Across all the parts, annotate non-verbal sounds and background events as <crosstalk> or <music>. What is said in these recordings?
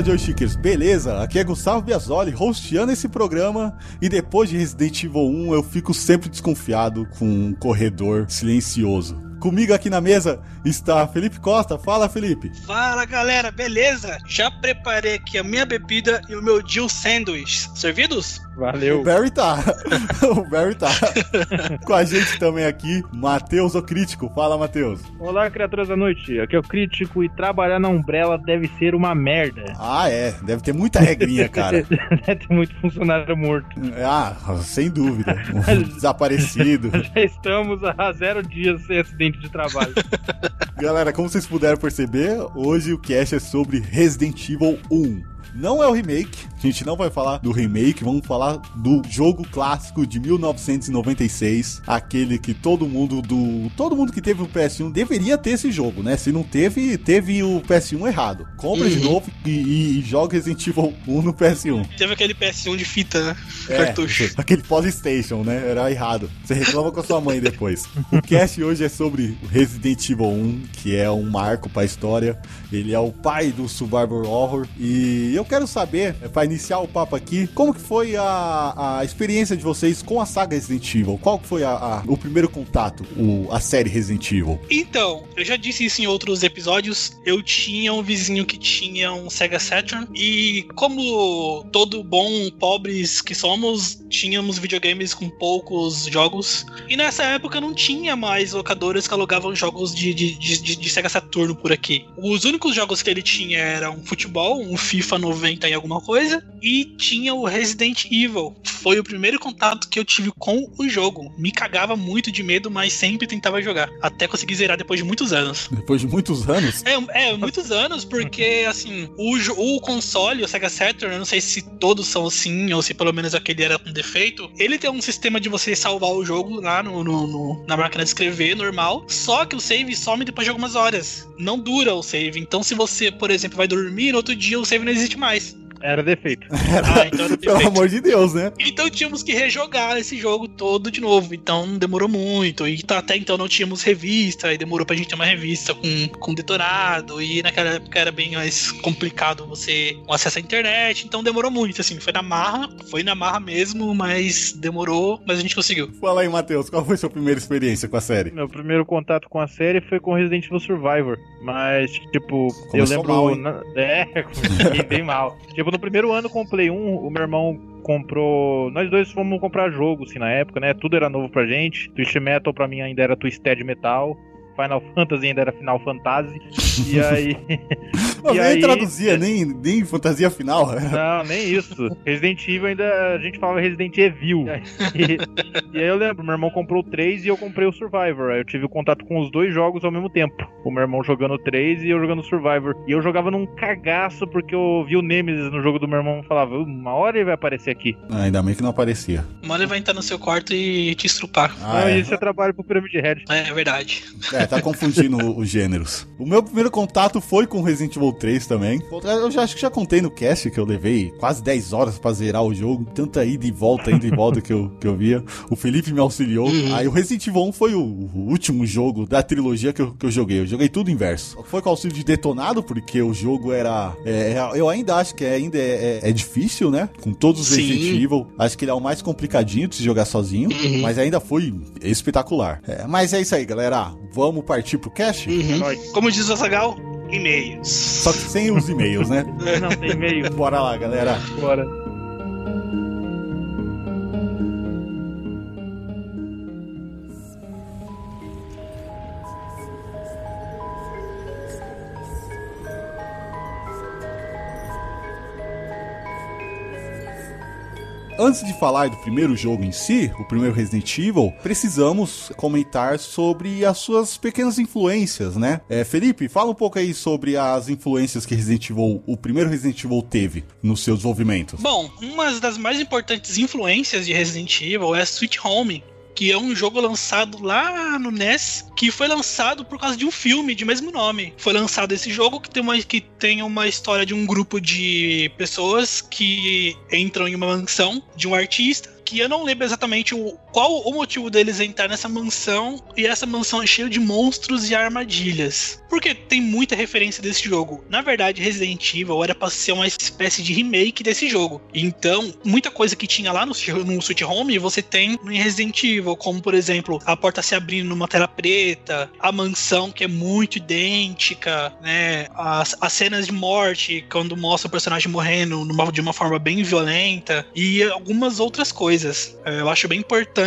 Fala Joystickers, beleza? Aqui é Gustavo Biasoli, hosteando esse programa e depois de Resident Evil 1 eu fico sempre desconfiado com um corredor silencioso. Comigo aqui na mesa está Felipe Costa. Fala, Felipe. Fala, galera, beleza? Já preparei aqui a minha bebida e o meu Jill Sandwich. Servidos? Valeu. O Barry tá. <laughs> o Barry tá. <laughs> Com a gente também aqui, Matheus, o crítico. Fala, Matheus. Olá, criaturas da noite. Aqui é o crítico e trabalhar na Umbrella deve ser uma merda. Ah, é. Deve ter muita regrinha, <laughs> cara. deve ter muito funcionário morto. Ah, sem dúvida. Desaparecido. Já estamos a zero dias sem acidente de trabalho. Galera, como vocês puderam perceber, hoje o cast é sobre Resident Evil 1. Não é o remake, a gente não vai falar do remake, vamos falar do jogo clássico de 1996, aquele que todo mundo do todo mundo que teve o PS1 deveria ter esse jogo, né? Se não teve, teve o PS1 errado. Compra uhum. de novo e, e, e joga Resident Evil 1 no PS1. Teve aquele PS1 de fita, né? É, Cartucho. <laughs> Aquele Polystation, né? Era errado. Você reclama com a sua mãe depois. O cast hoje é sobre Resident Evil 1, que é um marco para a história. Ele é o pai do survival horror e eu quero saber, é, para iniciar o papo aqui, como que foi a, a experiência de vocês com a saga Resident Evil? Qual que foi a, a, o primeiro contato, o, a série Resident Evil? Então, eu já disse isso em outros episódios. Eu tinha um vizinho que tinha um Sega Saturn e como todo bom pobres que somos, tínhamos videogames com poucos jogos. E nessa época não tinha mais locadoras que alugavam jogos de, de, de, de Sega Saturno por aqui. Os únicos jogos que ele tinha eram futebol, um FIFA 90 e alguma coisa, e tinha o Resident Evil. Foi o primeiro contato que eu tive com o jogo. Me cagava muito de medo, mas sempre tentava jogar. Até conseguir zerar depois de muitos anos. Depois de muitos anos? É, é muitos anos, porque assim, o, o console, o Sega Saturn, eu não sei se todos são assim, ou se pelo menos aquele era com defeito. Ele tem um sistema de você salvar o jogo lá no, no, no na máquina de escrever, normal. Só que o save some depois de algumas horas. Não dura o save. Então, se você, por exemplo, vai dormir, no outro dia o save não existe mais. Era defeito. <laughs> ah, então era <laughs> defeito. Pelo amor de Deus, né? Então tínhamos que rejogar esse jogo todo de novo. Então demorou muito. E até então não tínhamos revista. E demorou pra gente ter uma revista com, com detonado. E naquela época era bem mais complicado você com acesso à internet. Então demorou muito, assim. Foi na marra. Foi na marra mesmo, mas demorou. Mas a gente conseguiu. Fala aí, Matheus. Qual foi a sua primeira experiência com a série? Meu primeiro contato com a série foi com Resident Evil Survivor. Mas, tipo, Começou eu lembro. Mal, na... <laughs> É, bem mal. Tipo, no primeiro ano com o Play 1, o meu irmão comprou. Nós dois fomos comprar jogo, assim, na época, né? Tudo era novo pra gente. Twist Metal pra mim ainda era Twisted Metal. Final Fantasy ainda era Final Fantasy. e <laughs> aí. Não, e nem aí... traduzia, nem, nem fantasia final. Não, nem isso. Resident Evil ainda. A gente falava Resident Evil. E, e aí eu lembro, meu irmão comprou o 3 e eu comprei o Survivor. Aí eu tive contato com os dois jogos ao mesmo tempo. O meu irmão jogando o 3 e eu jogando o Survivor. E eu jogava num cagaço porque eu vi o Nemesis no jogo do meu irmão e falava, uma hora ele vai aparecer aqui. Ah, ainda bem que não aparecia. Uma hora ele vai entrar no seu quarto e te estrupar. Ah, ah é. isso é trabalho pro Pyramid Head. É, é verdade. É, tá confundindo os gêneros. O meu primeiro contato foi com Resident Evil 3 também. Eu já acho que já contei no cast que eu levei quase 10 horas pra zerar o jogo. Tanta ida e volta, ida e volta que eu, que eu via. O Felipe me auxiliou. Uhum. Aí o Resident Evil 1 foi o, o, último jogo da trilogia que eu, que eu joguei. Eu joguei tudo inverso. Foi com auxílio de detonado, porque o jogo era. É, é eu ainda acho que ainda é, é, é, difícil, né? Com todos os Sim. Resident Evil. Acho que ele é o mais complicadinho de se jogar sozinho. Uhum. Mas ainda foi espetacular. É, mas é isso aí, galera. Vamos partir pro cast? Uhum. Como diz o Zagal, e-mails. Só que sem os e-mails, né? <laughs> Não tem e-mail. Bora lá, galera. Bora. Antes de falar do primeiro jogo em si, o primeiro Resident Evil, precisamos comentar sobre as suas pequenas influências, né? É, Felipe, fala um pouco aí sobre as influências que Resident Evil, o primeiro Resident Evil teve no seu desenvolvimento. Bom, uma das mais importantes influências de Resident Evil é Sweet Home, que é um jogo lançado lá no NES, que foi lançado por causa de um filme de mesmo nome. Foi lançado esse jogo que tem uma, que tem uma história de um grupo de pessoas que entram em uma mansão de um artista que eu não lembro exatamente o, qual o motivo deles entrar nessa mansão e essa mansão é cheia de monstros e armadilhas. Porque tem muita referência desse jogo. Na verdade, Resident Evil era pra ser uma espécie de remake desse jogo. Então, muita coisa que tinha lá no, no Home você tem no Resident Evil, como por exemplo, a porta se abrindo numa tela preta, a mansão que é muito idêntica, né? As, as cenas de morte, quando mostra o personagem morrendo numa, de uma forma bem violenta, e algumas outras coisas. Eu acho bem importante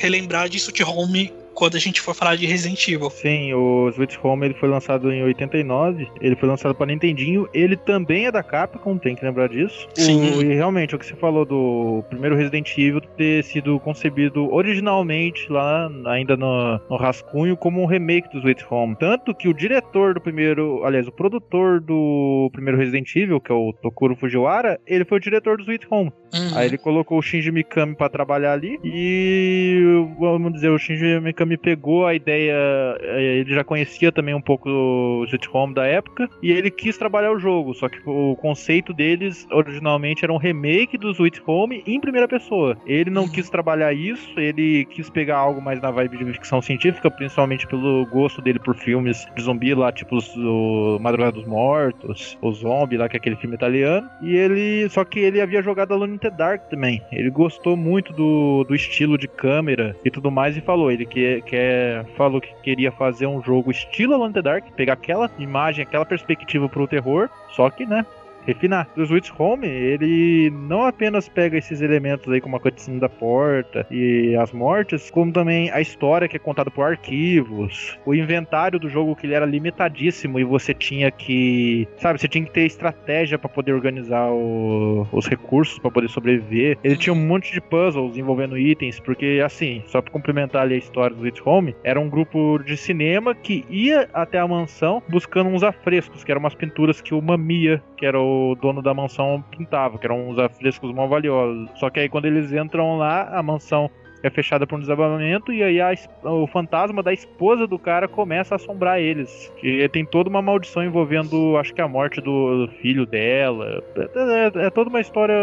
relembrar de Sweet Home quando a gente for falar de Resident Evil. Sim, o Sweet Home ele foi lançado em 89, ele foi lançado para Nintendinho, ele também é da Capcom, tem que lembrar disso. Sim. O, e realmente, o que você falou do primeiro Resident Evil ter sido concebido originalmente lá, ainda no, no rascunho, como um remake do Sweet Home. Tanto que o diretor do primeiro, aliás, o produtor do primeiro Resident Evil, que é o Tokuro Fujiwara, ele foi o diretor do Sweet Home. Uhum. Aí ele colocou o Shinji Mikami para trabalhar ali e vamos dizer, o Shinji Mikami pegou a ideia, eh, ele já conhecia também um pouco o Home da época e ele quis trabalhar o jogo, só que o conceito deles originalmente era um remake do Sweet Home em primeira pessoa. Ele não quis trabalhar isso, ele quis pegar algo mais na vibe de ficção científica, principalmente pelo gosto dele por filmes de zumbi lá, tipo o Madrugada dos Mortos, o Zombie lá, que é aquele filme italiano. E ele, só que ele havia jogado Alone in the Dark também. Ele gostou muito do, do estilo de câmera e tudo mais e falou, ele que, que falou que queria fazer um jogo estilo Alone in the Dark, pegar aquela imagem, aquela perspectiva pro terror, só que, né, refinar. O Switch Home, ele não apenas pega esses elementos aí como a cutscene da porta e as mortes, como também a história que é contada por arquivos, o inventário do jogo que ele era limitadíssimo e você tinha que, sabe, você tinha que ter estratégia para poder organizar o, os recursos para poder sobreviver. Ele tinha um monte de puzzles envolvendo itens, porque assim, só para complementar ali a história do Switch Home, era um grupo de cinema que ia até a mansão buscando uns afrescos, que eram umas pinturas que o Mamia, que era o o dono da mansão pintava, que eram uns afrescos mal valiosos. Só que aí quando eles entram lá, a mansão é fechada por um desabamento e aí a, o fantasma da esposa do cara começa a assombrar eles. E tem toda uma maldição envolvendo, acho que a morte do filho dela. É, é, é, toda uma história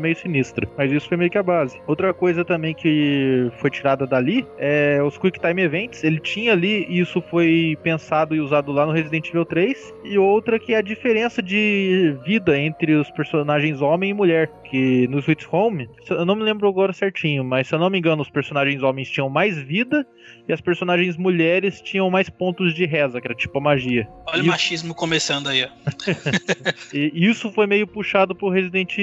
meio sinistra. Mas isso foi meio que a base. Outra coisa também que foi tirada dali é os Quick Time Events. Ele tinha ali, isso foi pensado e usado lá no Resident Evil 3. E outra que é a diferença de vida entre os personagens homem e mulher. Que no Sweet Home, eu não me lembro agora certinho, mas se eu não me engano, engano, os personagens homens tinham mais vida e as personagens mulheres tinham mais pontos de reza, que era tipo a magia. Olha o machismo começando aí, ó. <laughs> e isso foi meio puxado pro Resident,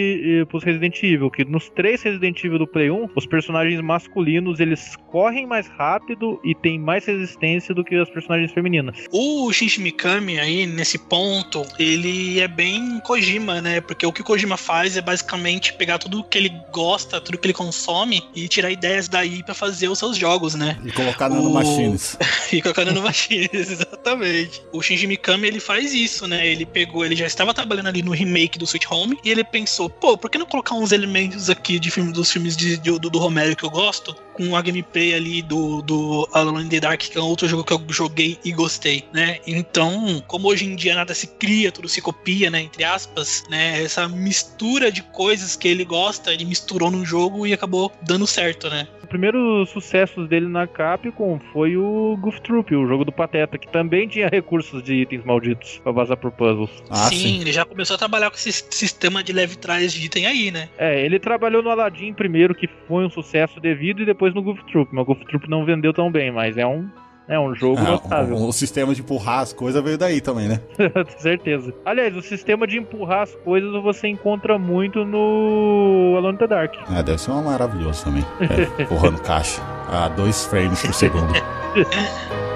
pros Resident Evil, que nos três Resident Evil do Play 1, os personagens masculinos eles correm mais rápido e têm mais resistência do que as personagens femininas. O Shinji Mikami aí, nesse ponto, ele é bem Kojima, né? Porque o que o Kojima faz é basicamente pegar tudo que ele gosta, tudo que ele consome e tirar ideias daí para fazer os seus jogos, né? E colocar nanomachines. O... <laughs> e colocar nanomachines, <laughs> exatamente. O Shinji Mikami, ele faz isso, né? Ele pegou, ele já estava trabalhando ali no remake do Sweet Home e ele pensou, pô, por que não colocar uns elementos aqui de filme, dos filmes de, de, do, do Romero que eu gosto? Com a gameplay ali do, do Alone in the Dark, que é um outro jogo que eu joguei e gostei, né? Então, como hoje em dia nada se cria, tudo se copia, né? Entre aspas, né? Essa mistura de coisas que ele gosta, ele misturou num jogo e acabou dando certo, né? primeiro sucesso dele na Capcom foi o Goof Troop, o jogo do Pateta, que também tinha recursos de itens malditos pra vazar por puzzles. Ah, sim, sim, ele já começou a trabalhar com esse sistema de leve trás de item aí, né? É, ele trabalhou no Aladdin primeiro, que foi um sucesso devido, e depois no Goof Troop. Mas o Goof Troop não vendeu tão bem, mas é um é um jogo ah, notável. O, o, sistema de empurrar as coisas veio daí também, né? <laughs> certeza. Aliás, o sistema de empurrar as coisas você encontra muito no Alone in the Dark. É, deve ser uma maravilhoso também. É, empurrando <laughs> caixa a dois frames por segundo. <laughs>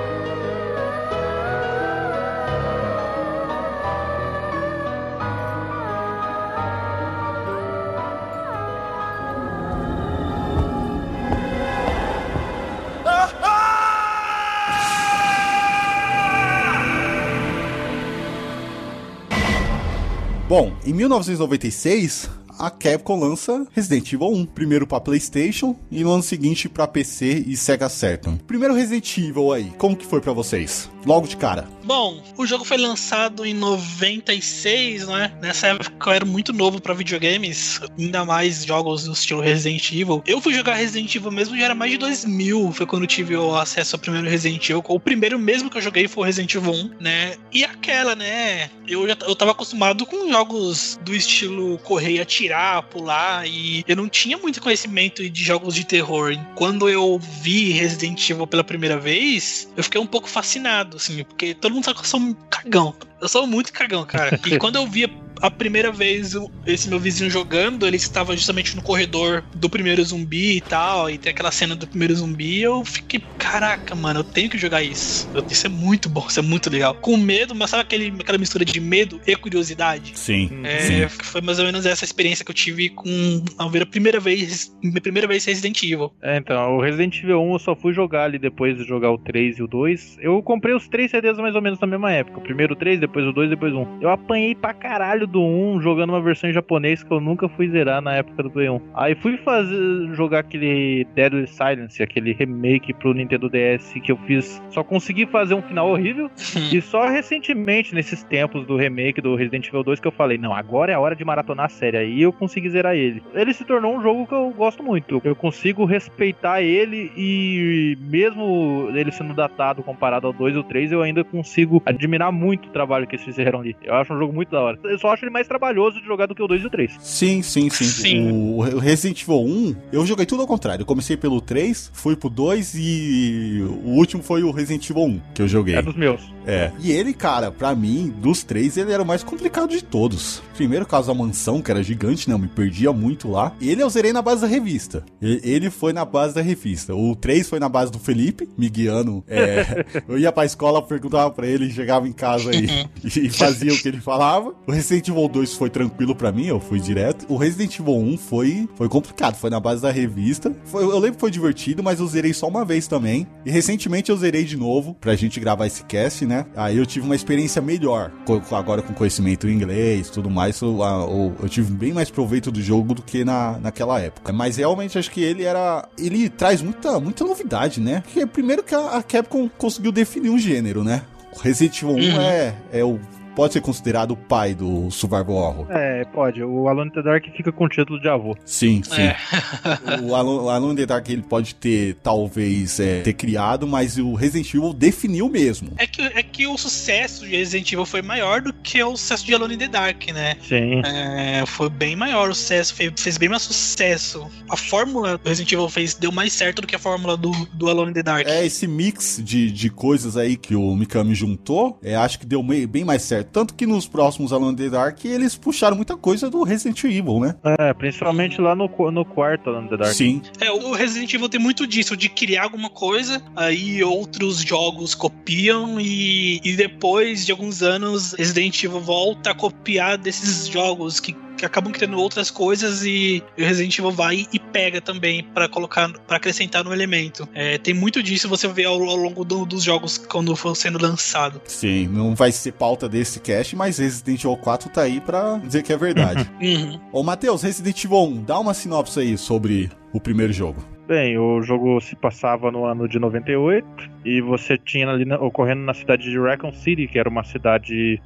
Bom, em 1996, a Capcom lança Resident Evil 1. Primeiro pra Playstation e no ano seguinte pra PC e Sega Saturn. Primeiro Resident Evil aí, como que foi para vocês? Logo de cara. Bom, o jogo foi lançado em 96, né? Nessa época eu era muito novo para videogames, ainda mais jogos do estilo Resident Evil. Eu fui jogar Resident Evil mesmo já era mais de 2000, foi quando eu tive o acesso ao primeiro Resident Evil. O primeiro mesmo que eu joguei foi o Resident Evil 1, né? E aquela, né? Eu já eu tava acostumado com jogos do estilo correr, atirar, pular e eu não tinha muito conhecimento de jogos de terror. Quando eu vi Resident Evil pela primeira vez, eu fiquei um pouco fascinado, assim, porque todo mundo sabe que eu sou um cagão. Eu sou muito cagão, cara. <laughs> E quando eu via a primeira vez esse meu vizinho jogando, ele estava justamente no corredor do primeiro zumbi e tal, e tem aquela cena do primeiro zumbi, eu fiquei, caraca, mano, eu tenho que jogar isso. Isso é muito bom, isso é muito legal. Com medo, mas sabe aquele, aquela mistura de medo e curiosidade? Sim. É, sim. Foi mais ou menos essa experiência que eu tive com ao ver a primeira vez, minha primeira vez Resident Evil. É, então, o Resident Evil 1 eu só fui jogar ali depois de jogar o 3 e o 2. Eu comprei os três CDs mais ou menos na mesma época. O primeiro o 3, depois o 2, depois o 1. Eu apanhei pra caralho do 1 jogando uma versão em japonês que eu nunca fui zerar na época do Play 1. Aí fui fazer jogar aquele Deadly Silence, aquele remake pro Nintendo DS que eu fiz. Só consegui fazer um final horrível. <laughs> e só recentemente, nesses tempos do remake do Resident Evil 2, que eu falei: não, agora é a hora de maratonar a série. Aí eu consegui zerar ele. Ele se tornou um jogo que eu gosto muito. Eu consigo respeitar ele e mesmo ele sendo datado comparado ao 2 ou 3, eu ainda consigo admirar muito o trabalho que eles fizeram ali. Eu acho um jogo muito da hora. Eu só acho ele mais trabalhoso de jogar do que o 2 e o 3. Sim, sim, sim. Sim. O Resident Evil 1, eu joguei tudo ao contrário. Eu comecei pelo 3, fui pro 2 e o último foi o Resident Evil 1 que eu joguei. É dos meus. É. E ele, cara, pra mim, dos três, ele era o mais complicado de todos. Primeiro, caso da mansão, que era gigante, né? Eu me perdia muito lá. Ele eu zerei na base da revista. Ele foi na base da revista. O 3 foi na base do Felipe, me guiando. É, <laughs> eu ia pra escola, perguntava pra ele, chegava em casa e, <laughs> e fazia o que ele falava. O Resident Evil 2 foi tranquilo pra mim, eu fui direto. O Resident Evil 1 foi, foi complicado, foi na base da revista. Foi- eu lembro que foi divertido, mas eu zerei só uma vez também. E recentemente eu zerei de novo, pra gente gravar esse cast, né? Aí eu tive uma experiência melhor. Agora com conhecimento em inglês e tudo mais, eu, eu- eu tive bem mais proveito do jogo do que na, naquela época. Mas realmente acho que ele era. Ele traz muita, muita novidade, né? Porque primeiro que a, a Capcom conseguiu definir um gênero, né? O Resident Evil 1 Uhum. é, é o. Pode ser considerado o pai do Survival Horror. É, pode. O Alone in the Dark fica com o título de avô. Sim, sim. É. <laughs> O Alone, o Alone in the Dark ele pode ter, talvez, é, ter criado, mas o Resident Evil definiu mesmo. É que, é que o sucesso de Resident Evil foi maior do que o sucesso de Alone in the Dark, né? Sim. É, foi bem maior o sucesso, fez, fez bem mais sucesso. A fórmula do Resident Evil fez, deu mais certo do que a fórmula do, do Alone in the Dark. É esse mix de, de coisas aí que o Mikami juntou, é, acho que deu mei- bem mais certo. Tanto que nos próximos Alone in the Dark eles puxaram muita coisa do Resident Evil, né? É, principalmente lá no, no quarto Alone in the Dark. Sim. É, o Resident Evil tem muito disso, de criar alguma coisa, aí outros jogos copiam e, e depois de alguns anos Resident Evil volta a copiar desses jogos que, que acabam criando outras coisas e o Resident Evil vai e pega também pra colocar, para acrescentar no elemento. É, tem muito disso você vê ao, ao longo do- dos jogos quando for sendo lançado. Sim, não vai ser pauta desse cast, mas Resident Evil 4 tá aí pra dizer que é verdade. <laughs> Uhum. Ô, Matheus, Resident Evil 1, dá uma sinopse aí sobre o primeiro jogo. Bem, o jogo se passava no ano de 98 e você tinha ali na- ocorrendo na cidade de Raccoon City, que era uma cidade.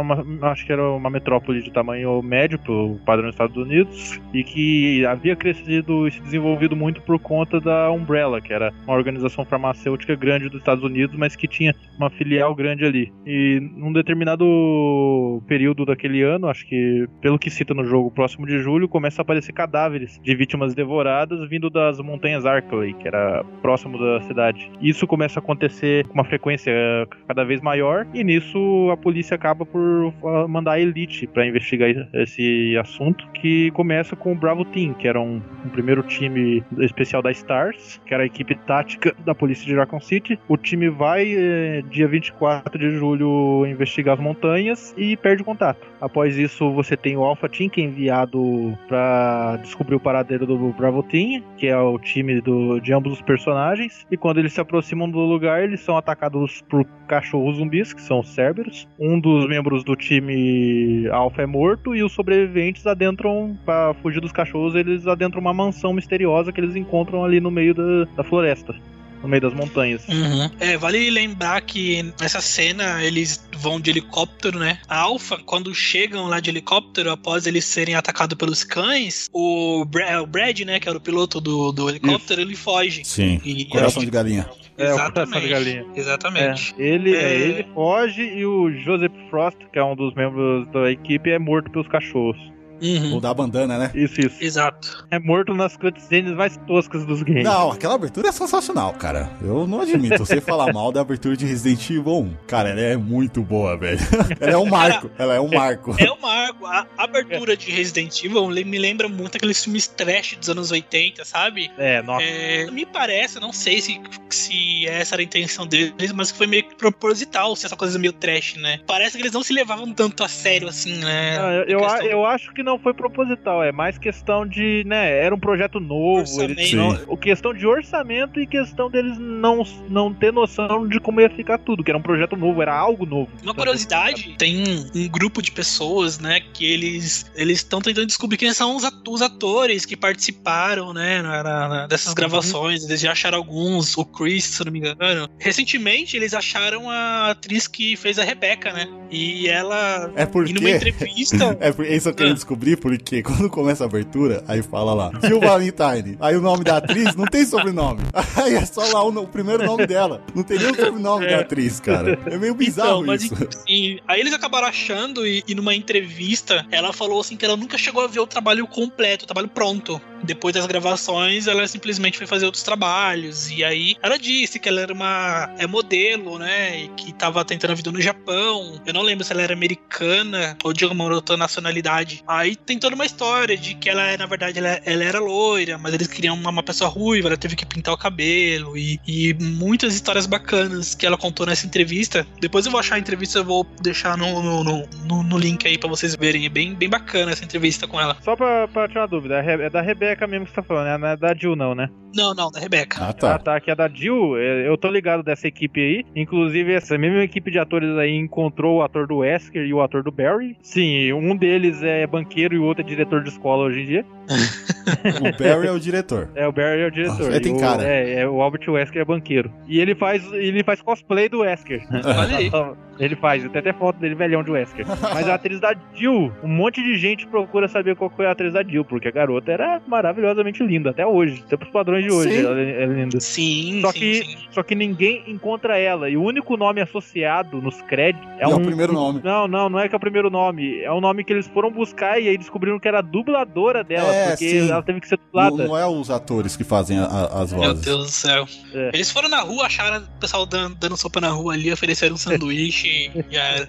Uma- acho que era uma metrópole de tamanho médio pro padrão dos Estados Unidos e que havia crescido e se desenvolvido muito por conta da Umbrella, que era uma organização farmacêutica grande dos Estados Unidos, mas que tinha uma filial grande ali. E num determinado período daquele ano, acho que pelo que cita no jogo, próximo de julho, começa a aparecer cadáveres de vítimas devoradas vindo das montanhas Arkley, que era próximo da cidade. Isso começa a acontecer com uma frequência eh, cada vez maior e nisso a polícia acaba por ah, mandar a elite para investigar esse assunto, que começa com o Bravo Team, que era um, um primeiro time especial da Stars, que era a equipe tática da polícia de Raccoon City. O time vai eh, dia 24 de julho investigar as montanhas e perde o contato. Após isso, você tem o Alpha Team, que é enviado para descobrir o paradeiro do Bravo Team, que é o time do- de ambos os personagens. E quando eles se aproximam do lugar, eles são atacados por cachorros zumbis, que são os Cerberus. Um dos membros membros do time Alpha é morto e os sobreviventes adentram, para fugir dos cachorros, eles adentram uma mansão misteriosa que eles encontram ali no meio da, da floresta no meio das montanhas. Uhum. É, vale lembrar que nessa cena eles vão de helicóptero, né? A Alpha, quando chegam lá de helicóptero, após eles serem atacados pelos cães, o, Bra o Brad, né, que era o piloto do, do helicóptero, Isso. ele foge. Sim, e, coração de galinha. É, Exatamente. o coração de galinha. Exatamente. É, ele, é... ele foge e o Joseph Frost, que é um dos membros da equipe, é morto pelos cachorros. Uhum. da bandana, né? Isso, isso. Exato. É morto nas cutscenes mais toscas dos games. Não, aquela abertura é sensacional, cara. Eu não admito. Você falar mal da abertura de Resident Evil 1. Cara, ela é muito boa, velho. <laughs> ela é um marco. ela é um marco. É um marco. A abertura de Resident Evil me lembra muito aqueles filmes trash dos anos 80, sabe? É, nossa. É, me parece, não sei se, se essa era a intenção deles, mas que foi meio proposital, se essa coisa meio trash, né? Parece que eles não se levavam tanto a sério assim, né? Ah, eu, eu, eu acho que não não foi proposital, é mais questão de, né, era um projeto novo, eles não, o questão de orçamento e questão deles não, não ter noção de como ia ficar tudo, que era um projeto novo, era algo novo. Uma curiosidade, tem um grupo de pessoas, né, que eles eles estão tentando descobrir quem são os, atores que participaram, né, na, na, dessas uhum. gravações, eles já acharam alguns, o Chris, se não me engano. Recentemente eles acharam a atriz que fez a Rebecca, né, e ela, é porque... numa entrevista... <laughs> é por isso eu queria ah. Descobrir porque <laughs> quando começa a abertura, aí fala lá, Jill Valentine. Aí o nome da atriz não tem sobrenome. <laughs> Aí é só lá o, o primeiro nome dela. Não tem nem o sobrenome é. da atriz, cara. É meio bizarro então, isso. <laughs> Sim. Aí eles acabaram achando e, e numa entrevista ela falou assim que ela nunca chegou a ver o trabalho completo, o trabalho pronto. Depois das gravações, ela simplesmente foi fazer outros trabalhos. E aí ela disse que ela era uma é modelo, né? E que tava tentando a vida no Japão. Eu não lembro se ela era americana ou de alguma outra nacionalidade. Aí tem toda uma história de que ela, na verdade, ela, ela era loira, mas eles queriam uma, uma, pessoa ruiva, ela teve que pintar o cabelo. E, e muitas histórias bacanas que ela contou nessa entrevista. Depois eu vou achar a entrevista, eu vou deixar no, no, no, no link aí pra vocês verem. É bem, bem bacana essa entrevista com ela. Só pra, pra tirar dúvida, é da Rebeca Rebeca mesmo que você tá falando, né? Não é da Jill, não, né? Não, não, da Rebeca. Ah, tá. Ah, tá. Que é da Jill, é, eu tô ligado dessa equipe aí. Inclusive, essa mesma equipe de atores aí encontrou o ator do Wesker e o ator do Barry. Sim, um deles é banqueiro e o outro é diretor de escola hoje em dia. <laughs> o Barry é o diretor. É, o Barry é o diretor. Nossa, tem cara. é, é, o Albert Wesker é banqueiro. E ele faz, ele faz cosplay do Wesker. <laughs> Olha aí. <laughs> Ele faz, tem até foto dele velhão de Wesker. Mas a atriz da Jill, um monte de gente procura saber qual foi a atriz da Jill, porque a garota era maravilhosamente linda, até hoje, até pros padrões de hoje, sim. ela é linda. Sim, só sim, que, sim. Só que ninguém encontra ela, e o único nome associado nos créditos é, um... é o primeiro nome. Não, não, não é que é o primeiro nome, é o nome que eles foram buscar e aí descobriram que era a dubladora dela, é, porque sim. ela teve que ser dublada. Não, não é os atores que fazem a, a, as vozes. Meu Deus do céu. É. Eles foram na rua, acharam o pessoal dando, dando sopa na rua ali, ofereceram um sanduíche e já era.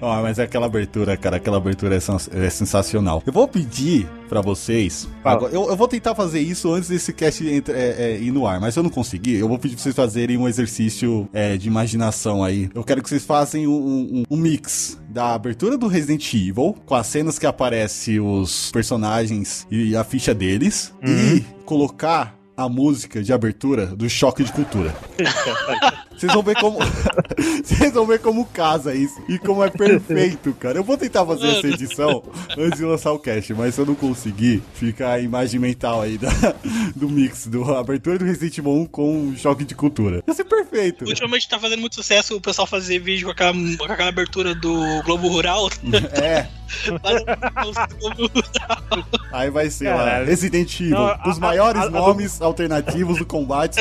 oh, <laughs> mas é aquela abertura, cara, aquela abertura é, é sensacional. Eu vou pedir para vocês. Agora, eu, eu, vou tentar fazer isso antes desse cast entre, é, é, ir no ar, mas eu não consegui. Eu vou pedir pra vocês fazerem um exercício é, de imaginação aí. Eu quero que vocês façam um, um, um, mix da abertura do Resident Evil com as cenas que aparecem os personagens e a ficha deles uhum. e colocar a música de abertura do Choque de Cultura. <laughs> Vocês vão ver como. <laughs> Vocês vão ver como casa isso. E como é perfeito, cara. Eu vou tentar fazer essa edição antes de lançar o cast, mas se eu não conseguir, fica a imagem mental aí da, <laughs> do mix, do abertura do Resident Evil 1 com choque de cultura. Vai ser perfeito. Ultimamente tá fazendo muito sucesso o pessoal fazer vídeo com aquela, com aquela abertura do Globo Rural. <laughs> É. Aí vai ser lá, Resident Evil, não, os maiores a, a, nomes a alternativos do combate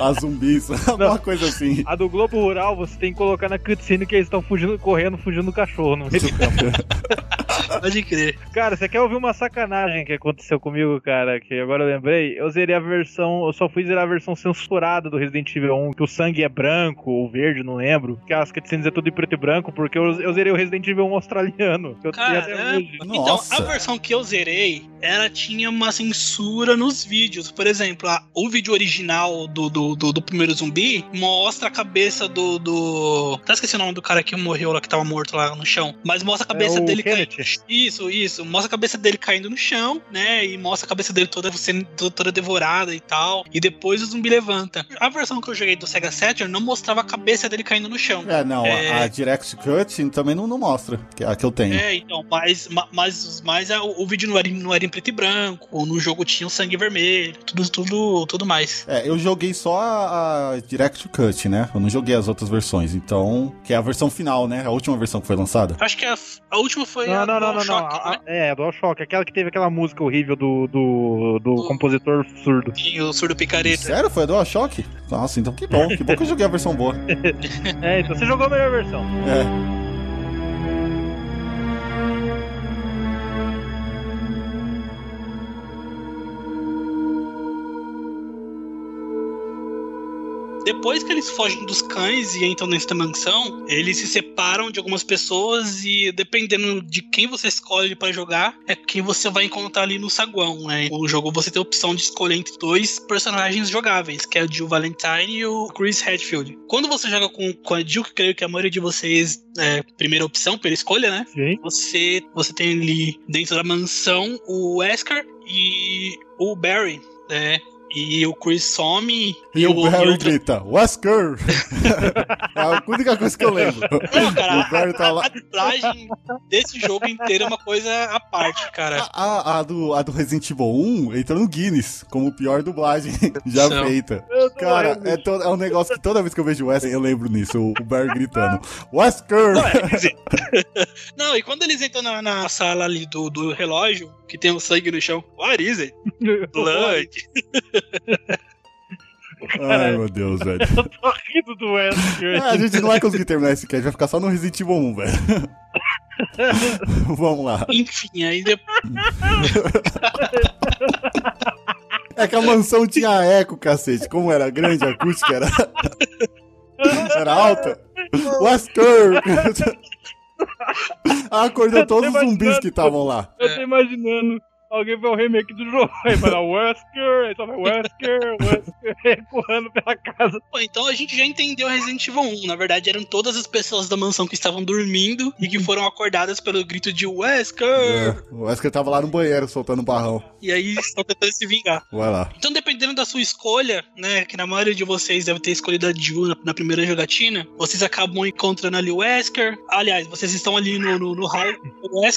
a zumbis, alguma coisa assim. A do Globo Rural você tem que colocar na cutscene que eles estão fugindo, correndo, fugindo do cachorro no meio do campo. <laughs> Pode crer. Cara, você quer ouvir uma sacanagem que aconteceu comigo, cara? Que agora eu lembrei. Eu zerei a versão. Eu só fui zerar a versão censurada do Resident Evil 1, que o sangue é branco ou verde, não lembro. Que as cutscenes é tudo em preto e branco, porque eu, eu zerei o Resident Evil 1 australiano. Que eu Caramba. Então, a versão que eu zerei, ela tinha uma censura nos vídeos. Por exemplo, a, o vídeo original do, do, do, do, primeiro zumbi mostra a cabeça do. do... Tá esqueci o nome do cara que morreu lá, que tava morto lá no chão. Mas mostra a cabeça é dele caindo. Isso, isso. Mostra a cabeça dele caindo no chão, né? E mostra a cabeça dele toda sendo toda devorada e tal. E depois o zumbi levanta. A versão que eu joguei do Sega Saturn não mostrava a cabeça dele caindo no chão. É, não. É... A, Direct Cut também não, não mostra. Que é a que eu tenho. É, então. Mas, mas, mas a, o, o vídeo não era, não era em preto e branco. No jogo tinha o sangue vermelho. Tudo, tudo, tudo mais. É, eu joguei só a, a Direct Cut, né? Eu não joguei as outras versões. Então. Que é a versão final, né? A última versão que foi lançada. Acho que a, a última foi não, a não, não, não, não. A, né? É, a DualShock. Aquela que teve aquela música horrível do, do, do, do compositor surdo. Sim, o surdo picareta. Sério? Foi a DualShock? Nossa, então que bom. Que bom que eu joguei a versão boa. <laughs> é, então você jogou a melhor versão. É. Depois que eles fogem dos cães e entram nessa mansão, eles se separam de algumas pessoas e dependendo de quem você escolhe para jogar, é quem você vai encontrar ali no saguão, né? No jogo você tem a opção de escolher entre dois personagens jogáveis, que é o Jill Valentine e o Chris Hadfield. Quando você joga com, com a Jill, que creio que a maioria de vocês é primeira opção pela escolha, né? Sim. Você, você tem ali dentro da mansão o Wesker e o Barry, né? E o Chris some. E, e o, o Barry grita, Wesker! <laughs> é a única coisa que eu lembro. Não, cara, o Barry tá lá. a dublagem desse jogo inteiro é uma coisa à parte, cara. A, a, a, do, a do Resident Evil 1 entra no Guinness, como pior dublagem <laughs> já Não. feita. Cara, é, to, é um negócio que toda vez que eu vejo o Wesker, eu lembro nisso, o, o Barry gritando, Wesker! Não, é, <laughs> Não, e quando eles entram na, na sala ali do, do relógio, que tem um sangue no chão, what is it? Blood. Ai, meu Deus, velho. <laughs> Eu tô rindo do Wesker. É, a gente não vai conseguir terminar esse cast, vai ficar só no Resident Evil 1, velho. <laughs> Vamos lá. Enfim, aí depois. É que a mansão tinha eco, cacete. Como era grande, a acústica era. Era alta. Wesker! Ah, <laughs> acordou todos os zumbis que estavam lá. Eu tô imaginando alguém vê o remake do jogo. Aí vai lá, Wesker, aí só vai Wesker, Wesker, <laughs> empurrando pela casa. Pô, então a gente já entendeu Resident Evil 1. Na verdade, eram todas as pessoas da mansão que estavam dormindo e que foram acordadas pelo grito de Wesker. É, o Wesker tava lá no banheiro soltando barrão. E aí estão tentando se vingar. Vai lá. Então, dependendo da sua escolha, né, que na maioria de vocês deve ter escolhido a Jill na, na primeira jogatina, vocês acabam encontrando ali o Wesker. Aliás, vocês estão ali no, no, no hall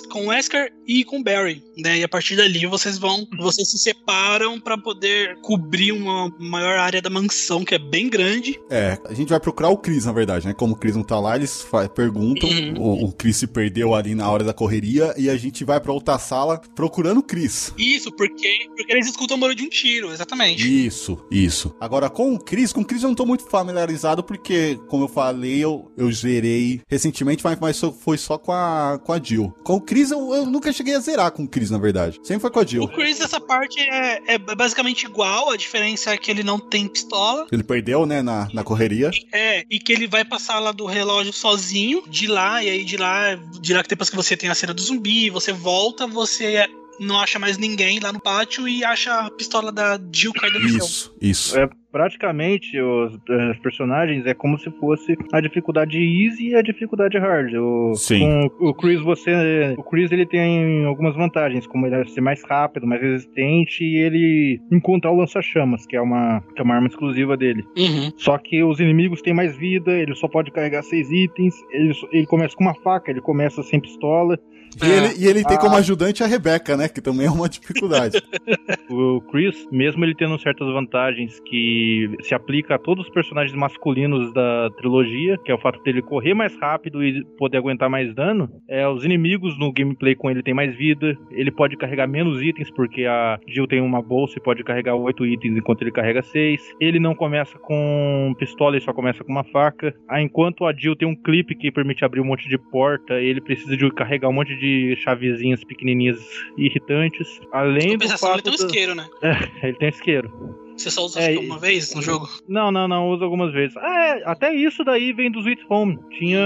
com o Wesker e com o Barry, né? E a partir dali vocês vão, vocês se separam para poder cobrir uma maior área da mansão que é bem grande. É, a gente vai procurar o Chris, na verdade, né? Como o Chris não tá lá, eles perguntam, uhum. o, o Chris se perdeu ali na hora da correria e a gente vai para outra sala procurando o Chris. Isso, porque, porque eles escutam o barulho de um tiro, exatamente. Isso, isso. Agora com o Chris, com o Chris eu não tô muito familiarizado porque, como eu falei, eu, eu zerei recentemente, mas, mas foi só com a, com a Jill. Com o Chris eu, eu nunca cheguei a zerar com o Chris, na verdade. Sempre foi com a Jill. O Chris, essa parte é, é basicamente igual, a diferença é que ele não tem pistola. Ele perdeu, né, na, na correria. É, e que ele vai passar lá do relógio sozinho, de lá, e aí de lá, de lá que depois que você tem a cena do zumbi, você volta, você não acha mais ninguém lá no pátio e acha a pistola da Jill caída no chão. Isso, isso. É, praticamente os, os, personagens é como se fosse a dificuldade easy e a dificuldade hard. O, Sim. Com o Chris você, o Chris ele tem algumas vantagens, como ele é ser mais rápido, mais resistente e ele encontrar o lança-chamas, que é uma que é uma arma exclusiva dele. Uhum. Só que os inimigos têm mais vida, ele só pode carregar seis itens. Ele, ele começa com uma faca, ele começa sem pistola. E, é. ele, e ele tem como ajudante a Rebeca, né? Que também é uma dificuldade. <laughs> o Chris, mesmo ele tendo certas vantagens que se aplica a todos os personagens masculinos da trilogia, que é o fato dele correr mais rápido e poder aguentar mais dano, é os inimigos no gameplay com ele tem mais vida, ele pode carregar menos itens, porque a Jill tem uma bolsa e pode carregar oito itens enquanto ele carrega seis. Ele não começa com pistola, ele só começa com uma faca. Ah, enquanto a Jill tem um clipe que permite abrir um monte de porta, ele precisa de carregar um monte de de chavezinhas pequenininhas irritantes. Além do fato ele tem um isqueiro, né? É, <laughs> ele tem isqueiro. Você só usa é, uma vez no jogo? Não, não, não, usa algumas vezes. É, até isso daí vem do Sweet Home. Tinha.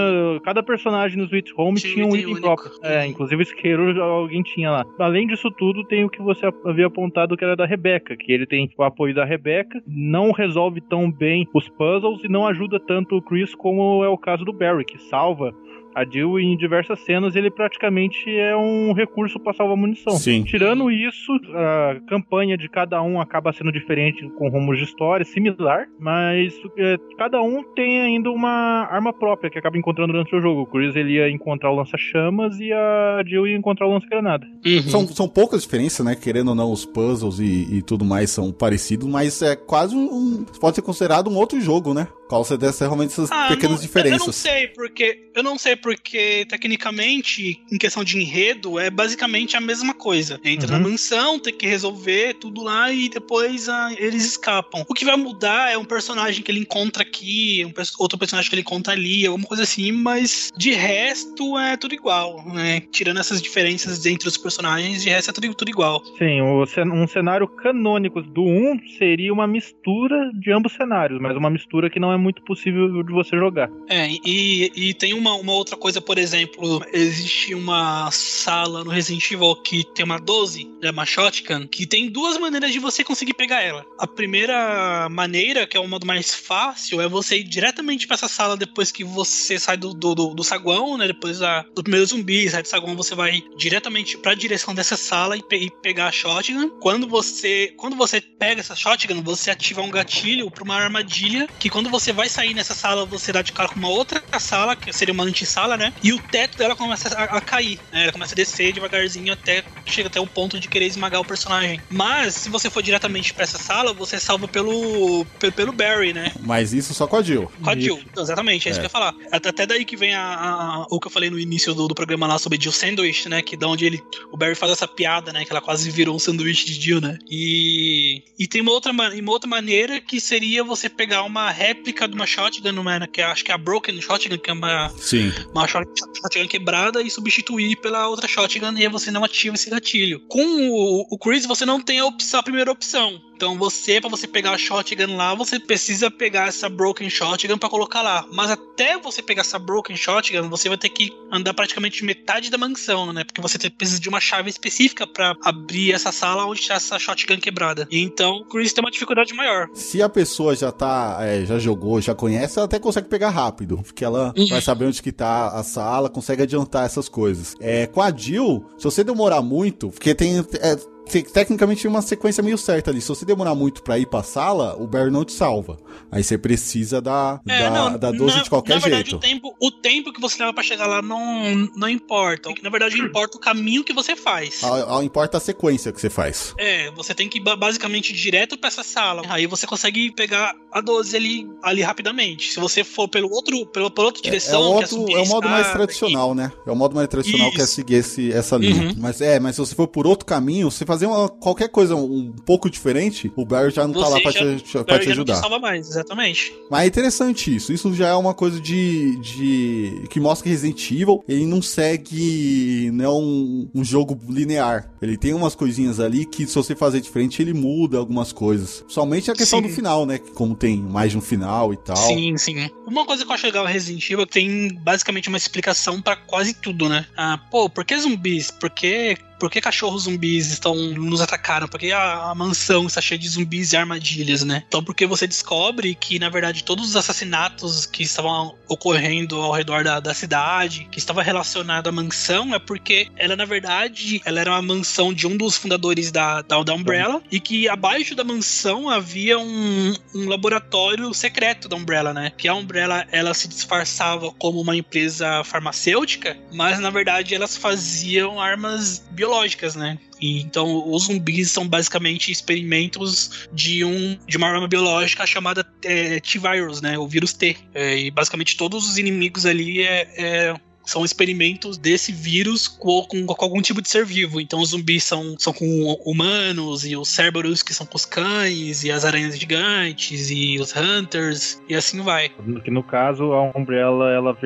Cada personagem no Sweet Home tinha, tinha um item único. próprio. É, inclusive o isqueiro alguém tinha lá. Além disso tudo, tem o que você havia apontado que era da Rebeca, que ele tem o apoio da Rebeca, não resolve tão bem os puzzles e não ajuda tanto o Chris como é o caso do Barry, que salva a Jill, em diversas cenas, ele praticamente é um recurso para salvar munição. Sim. Tirando isso, a campanha de cada um acaba sendo diferente, com rumos de história, similar, mas é, cada um tem ainda uma arma própria que acaba encontrando durante o jogo. O Chris ele ia encontrar o lança-chamas e a Jill ia encontrar o lança-granada. Uhum. São, são poucas diferenças, né? Querendo ou não, os puzzles e, e tudo mais são parecidos, mas é quase um. Pode ser considerado um outro jogo, né? Qual você deve ser realmente essas ah, pequenas não, diferenças. Eu não sei, porque. Eu não sei porque, tecnicamente, em questão de enredo, é basicamente a mesma coisa. Entra uhum. na mansão, tem que resolver tudo lá e depois ah, eles escapam. O que vai mudar é um personagem que ele encontra aqui, um, outro personagem que ele encontra ali, alguma coisa assim, mas de resto é tudo igual, né? Tirando essas diferenças entre os personagens, de resto é tudo, tudo igual. Sim, um cenário canônico do 1 seria uma mistura de ambos cenários, mas uma mistura que não é muito possível de você jogar. É, e, e tem uma, uma outra coisa, por exemplo, existe uma sala no Resident Evil que tem uma 12, é uma shotgun, que tem duas maneiras de você conseguir pegar ela. A primeira maneira, que é o modo mais fácil, é você ir diretamente para essa sala depois que você sai do, do, do, do saguão, né? Depois da, do primeiro zumbi, sai do saguão, você vai diretamente para a direção dessa sala e, pe e, pegar a shotgun. Quando você, quando você pega essa shotgun, você ativa um gatilho para uma armadilha que quando você vai sair nessa sala, você dá de cara com uma outra sala, que seria uma antessala, né? E o teto dela começa a, a cair, né? Ela começa a descer devagarzinho até chega até o ponto de querer esmagar o personagem. Mas, se você for diretamente para essa sala, você é salva pelo, pelo, pelo, Barry, né? Mas isso só com a Jill. Com a Jill, exatamente, é, é isso que eu ia falar. Até daí que vem a, a, o que eu falei no início do, do, programa lá sobre Jill Sandwich, né? Que da onde ele, o Barry faz essa piada, né? Que ela quase virou um sanduíche de Jill, né? E, e tem uma outra, uma outra maneira que seria você pegar uma réplica de uma shotgun, né, que acho que é a Broken Shotgun, que é uma, Sim. uma shotgun quebrada, e substituir pela outra shotgun e aí você não ativa esse gatilho. Com o, o Chris, você não tem a, opção, a primeira opção. Então você, para você pegar a shotgun lá, você precisa pegar essa broken shotgun para colocar lá. Mas até você pegar essa broken shotgun, você vai ter que andar praticamente metade da mansão, né? Porque você precisa de uma chave específica para abrir essa sala onde está essa shotgun quebrada. E então o Chris tem uma dificuldade maior. Se a pessoa já tá, é, já jogou, já conhece, ela até consegue pegar rápido, porque ela uhum. vai saber onde que tá a sala, consegue adiantar essas coisas. É, com a Jill, se você demorar muito, porque tem é, tecnicamente uma sequência meio certa ali. Se você demorar muito pra ir pra sala, o Barry não te salva. Aí você precisa da, é, da, não, da 12 na, de qualquer na verdade, jeito. O tempo, o tempo que você leva pra chegar lá não, não importa. Na verdade, importa o caminho que você faz. A, a, importa a sequência que você faz. É, você tem que ir basicamente direto pra essa sala. Aí você consegue pegar a 12 ali, ali rapidamente. Se você for pelo outro, pelo, pela outra direção. É, é, outro, é o modo mais tradicional, e... né? É o modo mais tradicional Isso. que é seguir esse, essa linha. Uhum. Mas é, mas se você for por outro caminho, você faz fazer uma, qualquer coisa um pouco diferente, o Barry já não tá Você tá lá pra já, te, pra te ajudar. Não salva mais, exatamente. Mas é interessante isso. Isso já é uma coisa de. de que mostra que Resident Evil ele não segue né, um, um jogo linear. Ele tem umas coisinhas ali que, se você fazer diferente, ele muda algumas coisas. Somente a questão sim. do final, né? Como tem mais de um final e tal. Sim, sim. Uma coisa que eu acho legal Resident Evil é tem basicamente uma explicação para quase tudo, né? Ah, pô, por que zumbis? Por que por que cachorros zumbis estão nos atacaram? Por que a, a, mansão está cheia de zumbis e armadilhas, né? Então, porque você descobre que, na verdade, todos os assassinatos que estavam ocorrendo ao redor da, da cidade, que estava relacionado à mansão, é porque ela, na verdade, ela era uma mansão de um dos fundadores da, da, da Umbrella e que abaixo da mansão havia um, um laboratório secreto da Umbrella, né? Que a Umbrella, ela se disfarçava como uma empresa farmacêutica, mas, na verdade, elas faziam armas biológicas biológicas, né? E, então os zumbis são basicamente experimentos de um de uma arma biológica chamada é, T-Virus, né? O vírus T. É, e basicamente todos os inimigos ali é, é são experimentos desse vírus com, com, com, algum tipo de ser vivo. Então os zumbis são, são com humanos, e os Cerberus que são com os cães, e as aranhas gigantes, e os Hunters, e assim vai. Que no caso, a Umbrella, ela,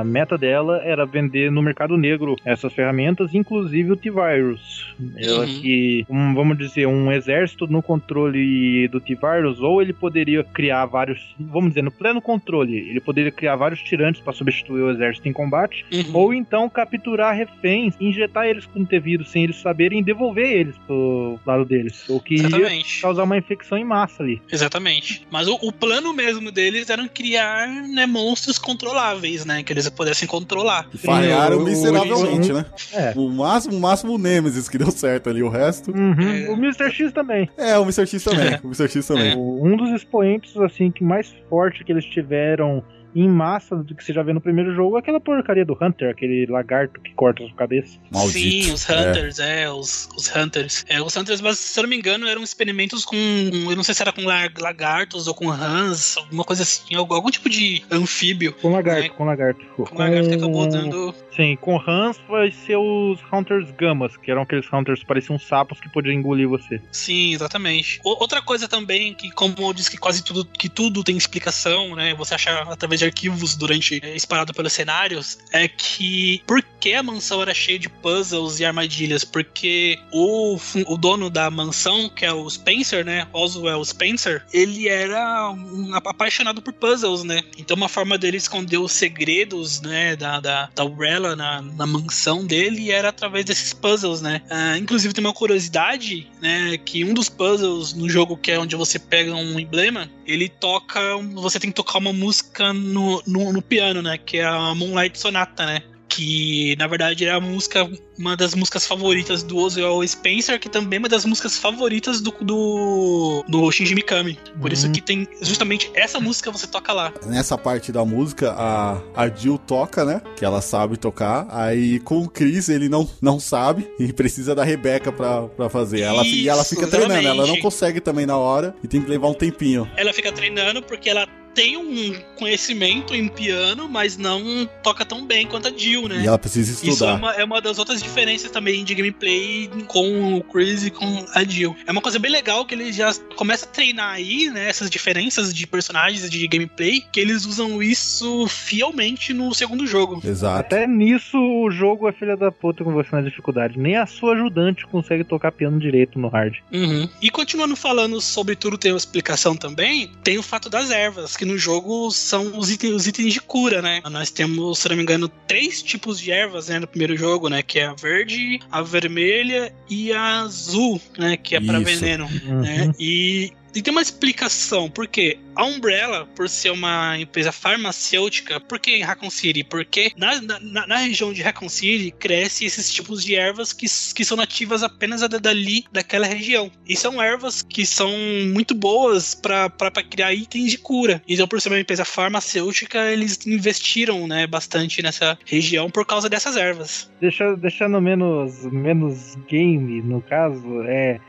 a meta dela era vender no mercado negro essas ferramentas, inclusive o T-Virus. Ela uhum. que, um, vamos dizer, um exército no controle do T-Virus, ou ele poderia criar vários, vamos dizer, no pleno controle, ele poderia criar vários tirantes para substituir o exército em combate, uhum. ou então capturar reféns, injetar eles com T-Vírus sem eles saberem e devolver eles pro lado deles. O que Exatamente. ia causar uma infecção em massa ali. Exatamente. Mas o, o plano mesmo deles era criar né, monstros controláveis, né? Que eles pudessem controlar. Falharam miseravelmente, né? É. O máximo, o máximo o Nemesis que deu certo ali, o resto. Uhum. É. O Mr. X também. É, o Mr. <laughs> X também. o Mr. X também. É. Um dos expoentes, assim, que mais forte que eles tiveram em massa do que você já vê no primeiro jogo, aquela porcaria do Hunter, aquele lagarto que corta a sua cabeça. Maldito. Sim, os Hunters, é, é os, os Hunters. É, os Hunters, mas se eu não me engano, eram experimentos com. Eu não sei se era com lagartos ou com rãs, alguma coisa assim, algum, algum tipo de anfíbio. Com lagarto, né? com lagarto. Com lagarto que acabou dando. Sim, com rãs vai ser os Hunters Gamas, que eram aqueles Hunters que pareciam sapos que podiam engolir você. Sim, exatamente. O, outra coisa também, que como eu disse que quase tudo, que tudo tem explicação, né? Você acha através de arquivos durante é, espalhado pelos cenários é que por que a mansão era cheia de puzzles e armadilhas? Porque o, o dono da mansão, que é o Spencer, né? Oswell Spencer, ele era um apaixonado por puzzles, né? Então uma forma dele esconder os segredos, né, da, da, da Umbrella na, na mansão dele era através desses puzzles, né? Uh, inclusive tem uma curiosidade, né, que um dos puzzles no jogo que é onde você pega um emblema, ele toca, você tem que tocar uma música no, no, no piano, né? Que é a Moonlight Sonata, né? que na verdade é a música, uma das músicas favoritas do Oswald Spencer, que também é uma das músicas favoritas do, do, do Shinji Mikami. Por uhum. isso que tem justamente essa música você toca lá. Nessa parte da música, a, a Jill toca, né? Que ela sabe tocar. Aí com o Chris, ele não, não sabe <laughs> e precisa da Rebeca pra, pra fazer. Ela, isso, e ela fica exatamente. treinando, ela não consegue também na hora e tem que levar um tempinho. Ela fica treinando porque ela tem um conhecimento em piano, mas não toca tão bem quanto a Jill, né? E ela precisa estudar. Isso é uma, é uma das outras diferenças também de gameplay com o Chris e com a Jill. É uma coisa bem legal que ele já começa a treinar aí, né? Essas diferenças de personagens de gameplay, que eles usam isso fielmente no segundo jogo. Exato. Até nisso o jogo é filha da puta com você na dificuldade. Nem a sua ajudante consegue tocar piano direito no hard. Uhum. E continuando falando sobre tudo, tem uma explicação também, tem o fato das ervas, que no jogo são os itens, os itens de cura, né? Nós temos, se não me engano, três tipos de ervas, né, no primeiro jogo, né? Que é a verde, a vermelha e a azul, né? Que é para veneno, uhum. né? E e tem uma explicação, porque a Umbrella, por ser uma empresa farmacêutica, por que em Raccoon City? Porque na, na, na, região de Raccoon City cresce esses tipos de ervas que, que são nativas apenas dali, daquela região. E são ervas que são muito boas para criar itens de cura. Então, por ser uma empresa farmacêutica, eles investiram né, bastante nessa região por causa dessas ervas. Deixa, deixando menos, menos game, no caso, é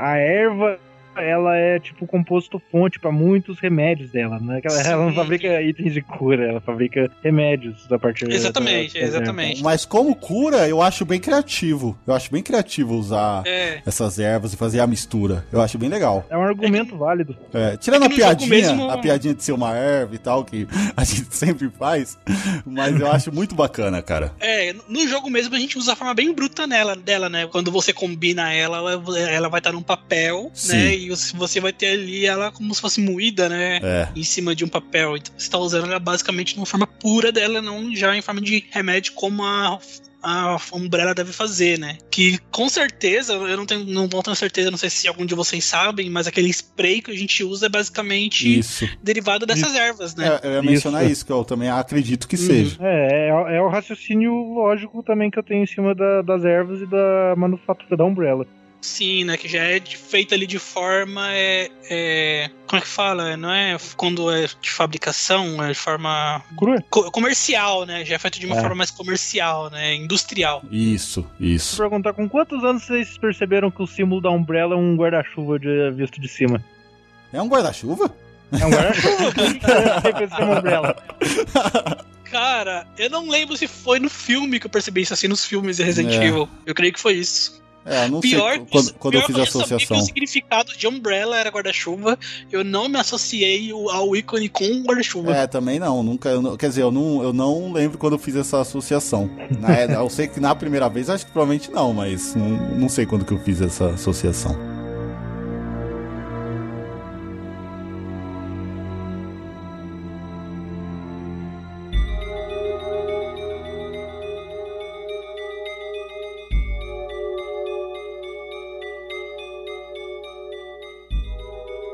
a erva ela é tipo composto fonte para muitos remédios dela, né? Ela, ela, não fabrica itens de cura, ela fabrica remédios a partir Exatamente, da, exatamente. Mas como cura, eu acho bem criativo. Eu acho bem criativo usar é. essas ervas e fazer a mistura. Eu acho bem legal. É um argumento é válido. É, tirando é a piadinha, mesmo... a piadinha de ser uma erva e tal, que a gente <laughs> sempre faz, mas eu acho muito bacana, cara. É, no jogo mesmo a gente usa a forma bem bruta nela, dela, né? Quando você combina ela, ela vai estar num papel, Sim. né? E você vai ter ali ela como se fosse moída, né? É. Em cima de um papel. Então você tá usando ela basicamente numa forma pura dela, não já em forma de remédio como a a Umbrella deve fazer, né? Que com certeza, eu não tenho, não, tenho certeza, não sei se algum de vocês sabem, mas aquele spray que a gente usa é basicamente isso. derivado dessas isso. ervas, né? É, eu ia mencionar isso. isso. que eu também acredito que uhum. seja. É, é, é, o raciocínio lógico também que eu tenho em cima da, das ervas e da manufatura da Umbrella. Sim, né? Que já é feita ali de forma. É, é, como é que fala? Não é quando é de fabricação, é de forma. Co comercial, né? Já é feito de uma é. forma mais comercial, né? Industrial. Isso, isso. Vou perguntar, com quantos anos vocês perceberam que o símbolo da Umbrella é um guarda-chuva visto de cima? É um guarda-chuva? É um guarda-chuva? <laughs> Cara, eu não lembro se foi no filme que eu percebi isso assim nos filmes de Resident É. Evil. Eu creio que foi isso. É, não Pior sei quando, quando eu pior fiz que a associação. o significado de Umbrella era guarda-chuva. Eu não me associei ao ícone com guarda-chuva. É, também não, nunca. eu quer dizer, eu não, eu não lembro quando eu fiz essa associação. Na- <laughs> eu sei que na primeira vez, acho que provavelmente não, mas não, não sei quando que eu fiz essa associação.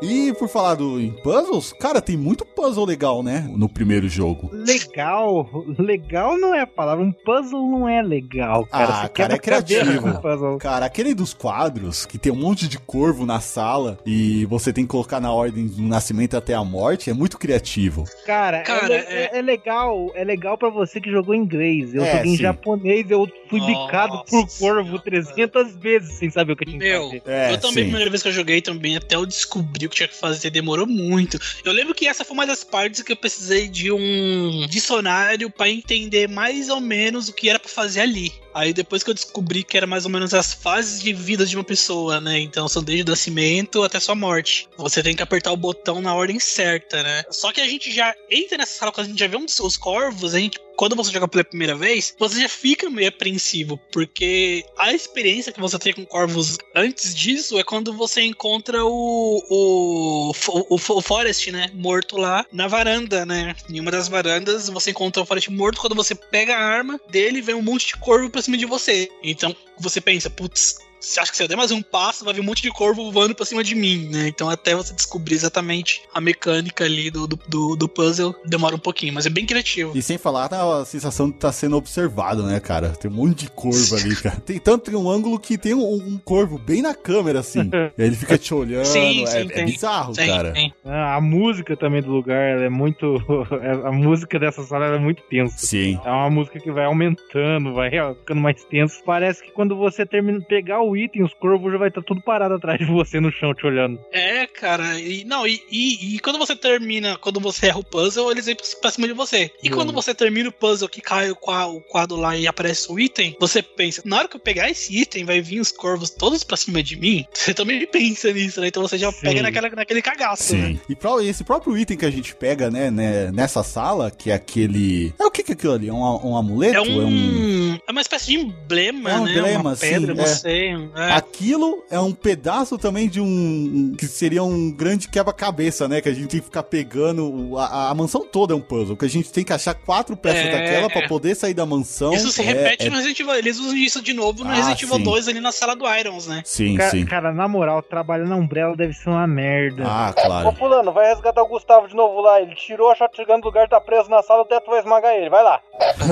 E por falar do, em puzzles, cara, tem muito puzzle legal, né? No primeiro jogo. Legal, legal não é a palavra. Um puzzle não é legal, cara. Ah, cara, é criativo. puzzle. Cara, aquele dos quadros, que tem um monte de corvo na sala e você tem que colocar na ordem do nascimento até a morte, é muito criativo. Cara, Cara, é, é- é legal, é legal pra você que jogou em inglês. Eu É, joguei em sim. japonês, eu fui Nossa bicado por corvo Senhora. 300 vezes sem saber o que tinha que Meu, fazer. É, eu também, sim. a primeira vez que eu joguei também, até eu descobri que tinha que fazer, demorou muito. Eu lembro que essa foi uma das partes que eu precisei de um dicionário pra entender mais ou menos o que era pra fazer ali. Aí depois que eu descobri que era mais ou menos as fases de vida de uma pessoa, né? Então são desde o nascimento até sua morte. Você tem que apertar o botão na ordem certa, né? Só que a gente já entra nessa sala, quando a gente já vê um, os corvos, a gente quando você joga pela primeira vez, você já fica meio apreensivo, porque a experiência que você tem com corvos antes disso é quando você encontra o, o, o, o Forest, né? Morto lá na varanda, né? Em uma das varandas, você encontra o Forest morto. Quando você pega a arma dele, vem um monte de corvo pra cima de você. Então você pensa, putz. Você acha que se eu der mais um passo, vai vir um monte de corvo voando pra cima de mim, né? Então, até você descobrir exatamente a mecânica ali do, do, do, do puzzle, demora um pouquinho, mas é bem criativo. E sem falar na sensação de estar sendo observado, né, cara? Tem um monte de corvo ali, cara. Tem tanto tem um ângulo que tem um, um corvo bem na câmera, assim. e <laughs> aí ele fica te olhando. Sim, é, sim, é tem. bizarro, Sim, cara. sim. Ah, A música também do lugar ela é muito. <laughs> é- A música dessa sala ela é muito tensa. Sim. É uma música que vai aumentando, vai ficando mais tenso. Parece que quando você termina pegar o item, os corvos já vai estar tudo parado atrás de você no chão te olhando. É, cara, e não, e, e, e quando você termina, quando você erra o puzzle, eles vêm pra cima de você. E Hum. quando você termina o puzzle que cai o qua- o quadro lá e aparece o item, você pensa, na hora que eu pegar esse item, vai vir os corvos todos pra cima de mim? <laughs> Você também pensa nisso, né? Então você já Sim. pega naquela, naquele cagaço, né? Sim. E pró- esse próprio item que a gente pega, né, né, nessa sala, que é aquele. É o que que é aquilo ali? É um, um amuleto? É um, é uma espécie de emblema, É um né? emblema, uma pedra, sim, não é. sei. É. Aquilo é um pedaço também de um. que seria um grande quebra-cabeça, né? Que a gente tem que ficar pegando. A, a mansão toda é um puzzle. Que a gente tem que achar quatro peças É. daquela pra poder sair da mansão. Isso se É- repete é- no Resident Evil. Eles usam isso de novo no Ah, Resident Evil sim. 2 ali na sala do Irons, né? Sim, Cara, sim. cara, na moral, trabalhar na Umbrella deve ser uma merda. Ah, Ô claro. fulano, vai resgatar o Gustavo de novo lá. Ele tirou a shotgun do lugar, tá preso na sala, o teto vai esmagar ele. Vai lá.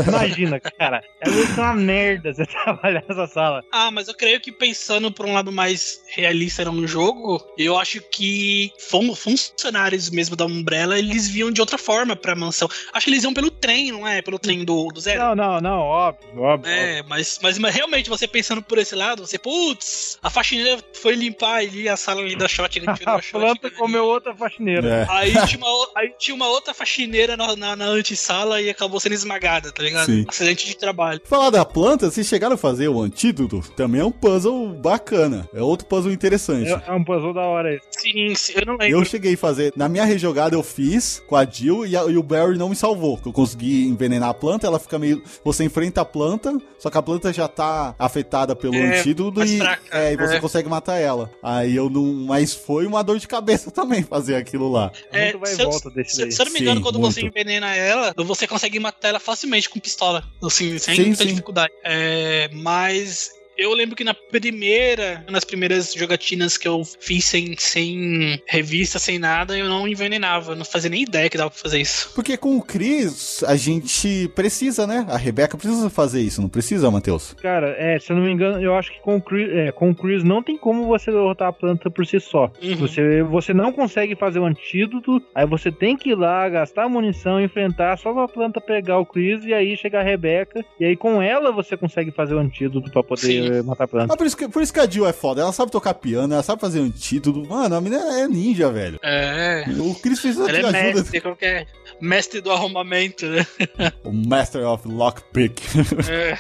Imagina, cara. Ser uma merda você <laughs> trabalhar nessa sala. Ah, mas eu creio que pensando por um lado mais realista no jogo, eu acho que fun- funcionários mesmo da Umbrella, eles viam de outra forma pra mansão. Acho que eles iam pelo trem, não é? Pelo trem do, do zero. Não, não, não, óbvio, óbvio. óbvio. É, mas, mas, mas realmente, você pensando por esse lado, você, putz, a faxineira foi limpar ali a sala ali da shotgun, tirou A <laughs> a shotgun planta ali. comeu outra faxineira. É. Aí <laughs> tinha, uma, aí tinha uma outra faxineira na, na, na antessala e acabou sendo esmagada, tá ligado? Sim. Acidente de trabalho. Falar da planta, vocês chegaram a fazer o antídoto? Também é um puzzle bacana. É outro puzzle interessante. É, é um puzzle da hora esse. Sim, sim, eu não lembro. Eu cheguei a fazer. Na minha rejogada eu fiz com a Jill e, a- e o Barry não me salvou. Que eu consegui envenenar a planta, ela fica meio. Você enfrenta a planta, só que a planta já tá afetada pelo É, antídoto e, fraca, é, e você é. consegue matar ela. Aí eu não. Mas foi uma dor de cabeça <laughs> também fazer aquilo lá. É, Muito vai se eu- volta desse Se, daí. se eu não me engano, Sim, quando muito. você envenena ela, você consegue matar ela facilmente com pistola. Assim, sem Sim, muita sim. dificuldade. É, mas eu lembro que na primeira, nas primeiras jogatinas que eu fiz sem, sem revista, sem nada, eu não envenenava. Não fazia nem ideia que dava pra fazer isso. Porque com o Chris, a gente precisa, né? A Rebeca precisa fazer isso, não precisa, Matheus? Cara, é, se eu não me engano, eu acho que com o Chris, é, com o Chris não tem como você derrotar a planta por si só. Uhum. Você, você não consegue fazer o antídoto, aí você tem que ir lá, gastar munição, enfrentar só pra planta pegar o Chris e aí chegar a Rebeca. E aí com ela você consegue fazer o antídoto pra poder Sim, matar a planta. Mas por isso, que, por isso que a Jill é foda. Ela sabe tocar piano, ela sabe fazer um título. Mano, a menina é ninja, velho. É. O Chris fez Ela é ajuda. mestre, qual que é? Mestre do arrumamento, né? O Master of Lockpick. <laughs> É.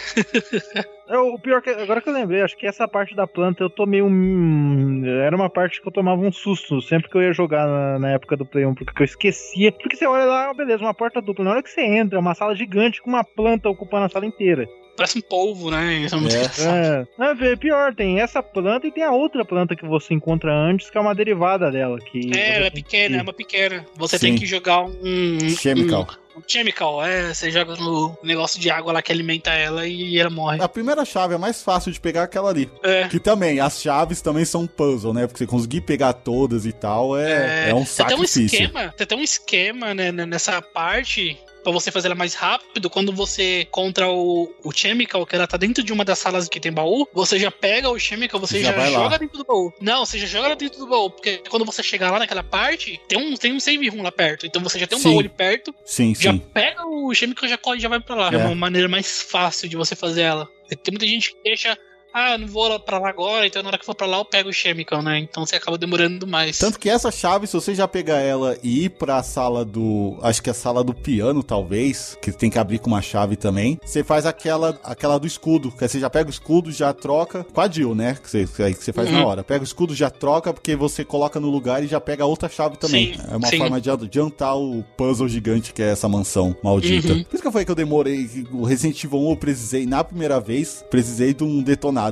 É, o pior que agora que eu lembrei, acho que essa parte da planta eu tomei um. Era uma parte que eu tomava um susto sempre que eu ia jogar na, na época do Play 1, porque eu esquecia. Porque você olha lá, beleza, uma porta dupla. Na hora que você entra, é uma sala gigante com uma planta ocupando a sala inteira. Parece um polvo, né? <laughs> Isso é muito É. engraçado. É, não, é pior, tem essa planta e tem a outra planta que você encontra antes, que é uma derivada dela. Que É, ela é pequena, é que- uma pequena. Você Sim. tem que jogar um. Chemical. Um, um chemical, é. Você joga no negócio de água lá que alimenta ela e ela morre. A primeira chave é mais fácil de pegar aquela ali. É. Que também, as chaves também são puzzle, né? Porque você conseguir pegar todas e tal é, é, um Você tem um sacrifício. esquema, você tem um esquema né, nessa parte pra você fazer ela mais rápido. Quando você contra o, o Chemical, que ela tá dentro de uma das salas que tem baú, você já pega o Chemical, você Já já, vai lá. joga dentro do baú. Não, você já joga ela dentro do baú, porque quando você chegar lá naquela parte, tem um, tem um save room lá perto. Então você já tem um Sim. baú ali perto, Sim, já sim. pega o Chemical já corre e já vai pra lá. É. É. uma maneira mais fácil de você fazer ela. Tem muita gente que deixa. Ah, eu não vou lá pra lá agora, então na hora que for pra lá eu pego o Chemical, né? Então você acaba demorando mais. Tanto que essa chave, se você já pegar ela e ir pra sala do. Acho que é a sala do piano, talvez. Que tem que abrir com uma chave também. Você faz aquela, aquela do escudo. Que aí você já pega o escudo, já troca. Com a Jill, né? Que você, aí que você faz Uhum. na hora. Pega o escudo, já troca, porque você coloca no lugar e já pega outra chave também. Sim, é uma sim. forma de adiantar o puzzle gigante que é essa mansão maldita. Uhum. Por isso que eu falei que eu demorei. O Resident Evil 1 eu precisei, na primeira vez, precisei de um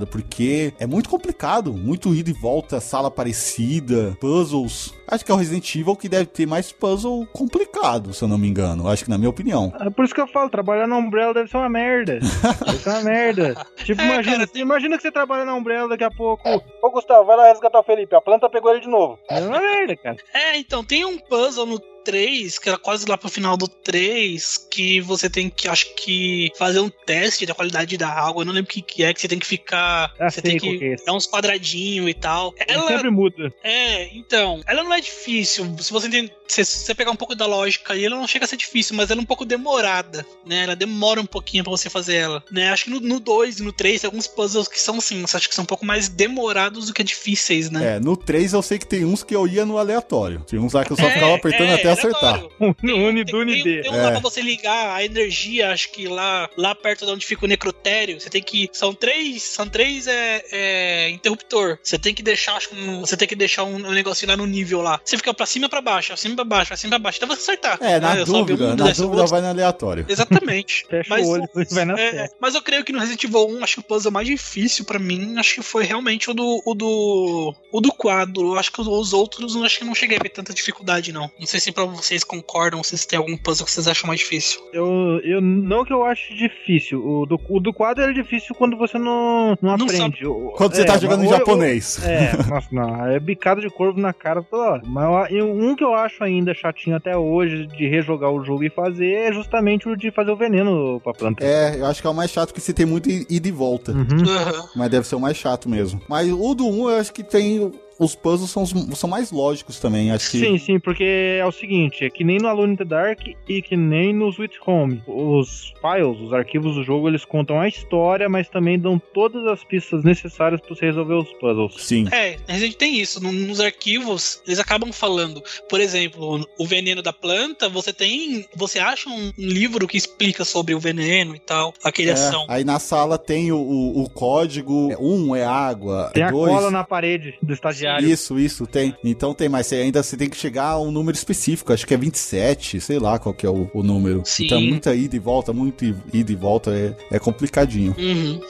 Porque é muito complicado. Muito ida e volta, sala parecida, puzzles. Acho que é o Resident Evil que deve ter mais puzzle complicado, se eu não me engano. Acho que na minha opinião. É por isso que eu falo, trabalhar na Umbrella deve ser uma merda. deve ser uma merda. <laughs> Tipo, É, imagina, cara, imagina que você trabalha na Umbrella daqui a pouco. Ô, Gustavo, vai lá resgatar o Felipe. A planta pegou ele de novo. É uma merda, cara. É, então, tem um puzzle no 3, que era quase lá pro final do 3, que você tem que, acho que, fazer um teste da qualidade da água. Eu não lembro o que, que é, que você tem que ficar. Ah, você tem que é dar uns quadradinhos e tal. Ela. sempre muda. É, então, ela não é difícil. Se você entende, se você pegar um pouco da lógica aí, ela não chega a ser difícil, mas ela é um pouco demorada, né? Ela demora um pouquinho pra você fazer ela, né? Acho que no 2 e no 3 tem alguns puzzles que são assim, acho que são um pouco mais demorados do que difíceis, né? É, no 3 eu sei que tem uns que eu ia no aleatório. Tem uns lá que eu só ficava apertando até acertar. aleatório. Tem, um- Unidune <laughs> tem, D. tem um lá É. pra você ligar a energia, acho que lá, lá perto de onde fica o necrotério, você tem que. São três. São três é, é, interruptor. Você tem que deixar, acho que um- você tem que deixar um, um negocinho lá no nível lá. Você fica pra cima e pra baixo, pra cima e pra baixo, pra cima e pra baixo. Até você acertar. É, na né? Sobe dúvida, um, na dúvida outro. vai no aleatório. <laughs> Exatamente. Fecha Mas o olho vai na é, mas eu creio que no Resident Evil 1, acho que o puzzle mais difícil pra mim, acho que foi realmente o do o do o do quadro. Eu acho que os outros, acho que não cheguei a ver tanta dificuldade não. Não sei se pra vocês concordam, se tem algum puzzle que vocês acham mais difícil. Eu, eu não que eu acho difícil. O do, o do quadro é difícil quando você não, não Não aprende. Quando você é, tá jogando em o- japonês. É, <laughs> nossa, não. É bicada de corvo na cara toda hora. Mas eu- um que eu acho ainda chatinho até hoje de rejogar o jogo e fazer é justamente o de fazer o veneno pra planta. É, eu acho que é o mais chato que você tem muito ida e volta. Uhum. Aham. Mas deve ser o mais chato mesmo. Mas o do 1 eu acho que tem. Os puzzles são, os- são mais lógicos também. Acho que. Sim, sim, porque é o seguinte, é que nem no Alone in the Dark e que nem no Sweet Home. Os files, os arquivos do jogo, eles contam a história, mas também dão todas as pistas necessárias pra você resolver os puzzles. Sim. É, a gente tem isso. No- Nos arquivos, eles acabam falando. Por exemplo, o veneno da planta, você tem. Você acha um, livro que explica sobre o veneno e tal, a É, criação. aí na sala tem o, o, o código. é Um é água. Tem é a dois. cola na parede do estagiário. Isso, isso, tem. Então tem, mas você ainda você tem que chegar a um número específico, acho que é 27, sei lá qual que é o, o número. Sim. Então muita ida e volta, muito ida e volta, é, é complicadinho. Uhum.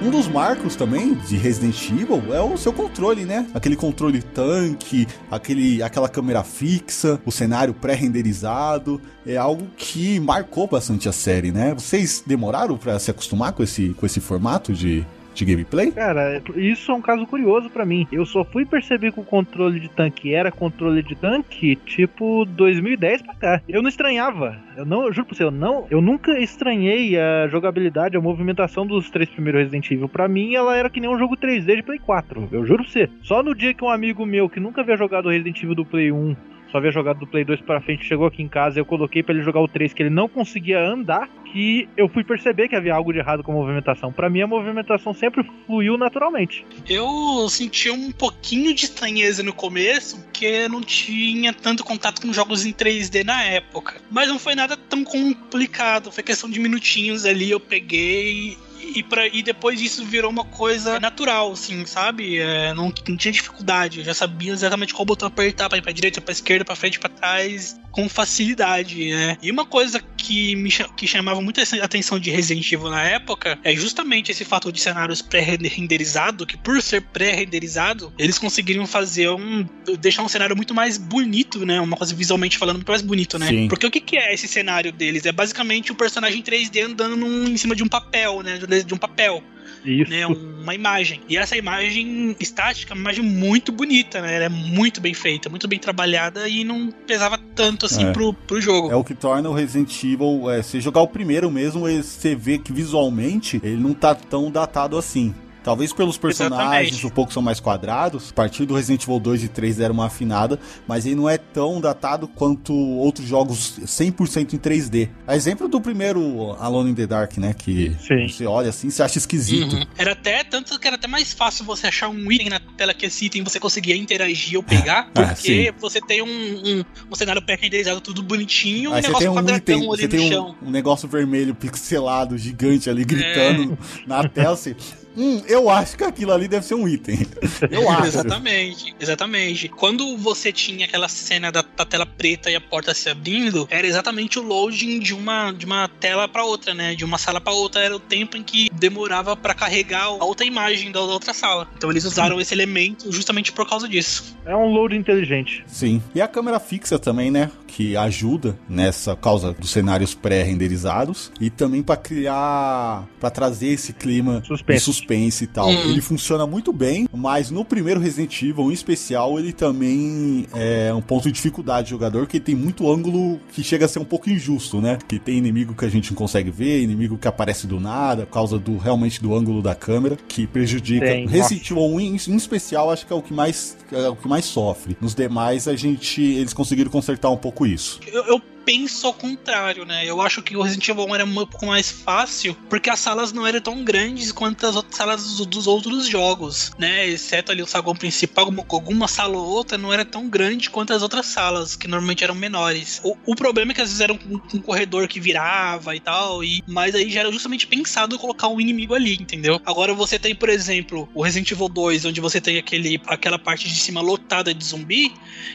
Um dos marcos também de Resident Evil é o seu controle, né? Aquele controle tanque, aquele, aquela câmera fixa, o cenário pré-renderizado, é algo que marcou bastante a série, né? Vocês demoraram pra se acostumar com esse, com esse formato de, de gameplay? Cara, isso é um caso curioso pra mim. Eu só fui perceber que o controle de tanque era controle de tanque tipo 2010 pra cá. Eu não estranhava. Eu não, eu juro pra você, eu não, eu nunca estranhei a jogabilidade, a movimentação dos três primeiros Resident Evil. Pra mim, ela era que nem um jogo 3D de Play 4. Eu juro pra você. Só no dia que um amigo meu que nunca havia jogado Resident Evil do Play 1 só havia jogado do Play 2 pra frente, chegou aqui em casa, eu coloquei para ele jogar o 3, que ele não conseguia andar, que eu fui perceber que havia algo de errado com a movimentação. Para mim, a movimentação sempre fluiu naturalmente. Eu senti um pouquinho de estranheza no começo, porque não tinha tanto contato com jogos em 3D na época. Mas não foi nada tão complicado, foi questão de minutinhos ali, eu peguei e, pra, e depois disso virou uma coisa natural, assim, sabe? É, não, não, tinha dificuldade, eu já sabia exatamente qual botão apertar pra ir pra direita, pra esquerda, pra frente, pra trás, com facilidade, né? E uma coisa que me que chamava muita atenção de Resident Evil na época é justamente esse fato de cenários pré-renderizado, que por ser pré-renderizado, eles conseguiriam fazer um. deixar um cenário muito mais bonito, né? Uma coisa visualmente falando muito mais bonito, né? Sim. Porque o que, que é esse cenário deles? É basicamente o um personagem 3D andando num, em cima de um papel, né? De um papel. Isso. Né, uma imagem. E essa imagem estática é uma imagem muito bonita, né? Ela é muito bem feita, muito bem trabalhada e não pesava tanto assim é. pro, pro jogo. É o que torna o Resident Evil, é, se jogar o primeiro mesmo, você vê que visualmente ele não tá tão datado assim. Talvez pelos personagens Exatamente. um pouco são mais quadrados. A partir do Resident Evil 2 e 3 deram uma afinada, mas ele não é tão datado quanto outros jogos 100% em 3D. A exemplo do primeiro Alone in the Dark, né? Que Sim. você olha assim, você acha esquisito. Uhum. Era até tanto que era até mais fácil você achar um item na tela que esse item você conseguia interagir ou pegar, ah, porque ah, você tem um, um, um cenário pré-renderizado tudo bonitinho Aí e um negócio um item, você tem um, um, negócio vermelho <laughs> pixelado gigante ali gritando é. na tela. Assim, hum, eu acho que aquilo ali deve ser um item. <laughs> Eu acho. exatamente, exatamente. Quando você tinha aquela cena da, da, tela preta e a porta se abrindo, era exatamente o loading de uma, de uma tela para outra, né? De uma sala para outra. Era o tempo em que demorava para carregar a outra imagem da, da outra sala. Então eles usaram esse elemento justamente por causa disso. É um load inteligente. Sim. E a câmera fixa também, né? Que ajuda nessa causa dos cenários pré-renderizados e também para criar, para trazer esse clima suspense. de suspense e tal. Hum. Ele funciona muito bem, mas no primeiro Resident Evil, em especial, ele também é um ponto de dificuldade do jogador, que tem muito ângulo que chega a ser um pouco injusto, né? Que tem inimigo que a gente não consegue ver, inimigo que aparece do nada, por causa do realmente do ângulo da câmera, que prejudica. Tem, Resident Evil 1 em, em, especial, acho que é o que mais é o que mais sofre. Nos demais, a gente eles conseguiram consertar um pouco isso. eu, eu penso ao contrário, né? Eu acho que o Resident Evil 1 era um pouco mais fácil, porque as salas não eram tão grandes quanto as outras salas dos, outros jogos, né? Exceto ali o saguão principal, alguma, alguma sala ou outra não era tão grande quanto as outras salas, que normalmente eram menores. O, o problema é que às vezes era um, um, corredor que virava e tal, e, mas aí já era justamente pensado colocar um inimigo ali, entendeu? Agora você tem, por exemplo, o Resident Evil 2, onde você tem aquele, aquela parte de cima lotada de zumbi,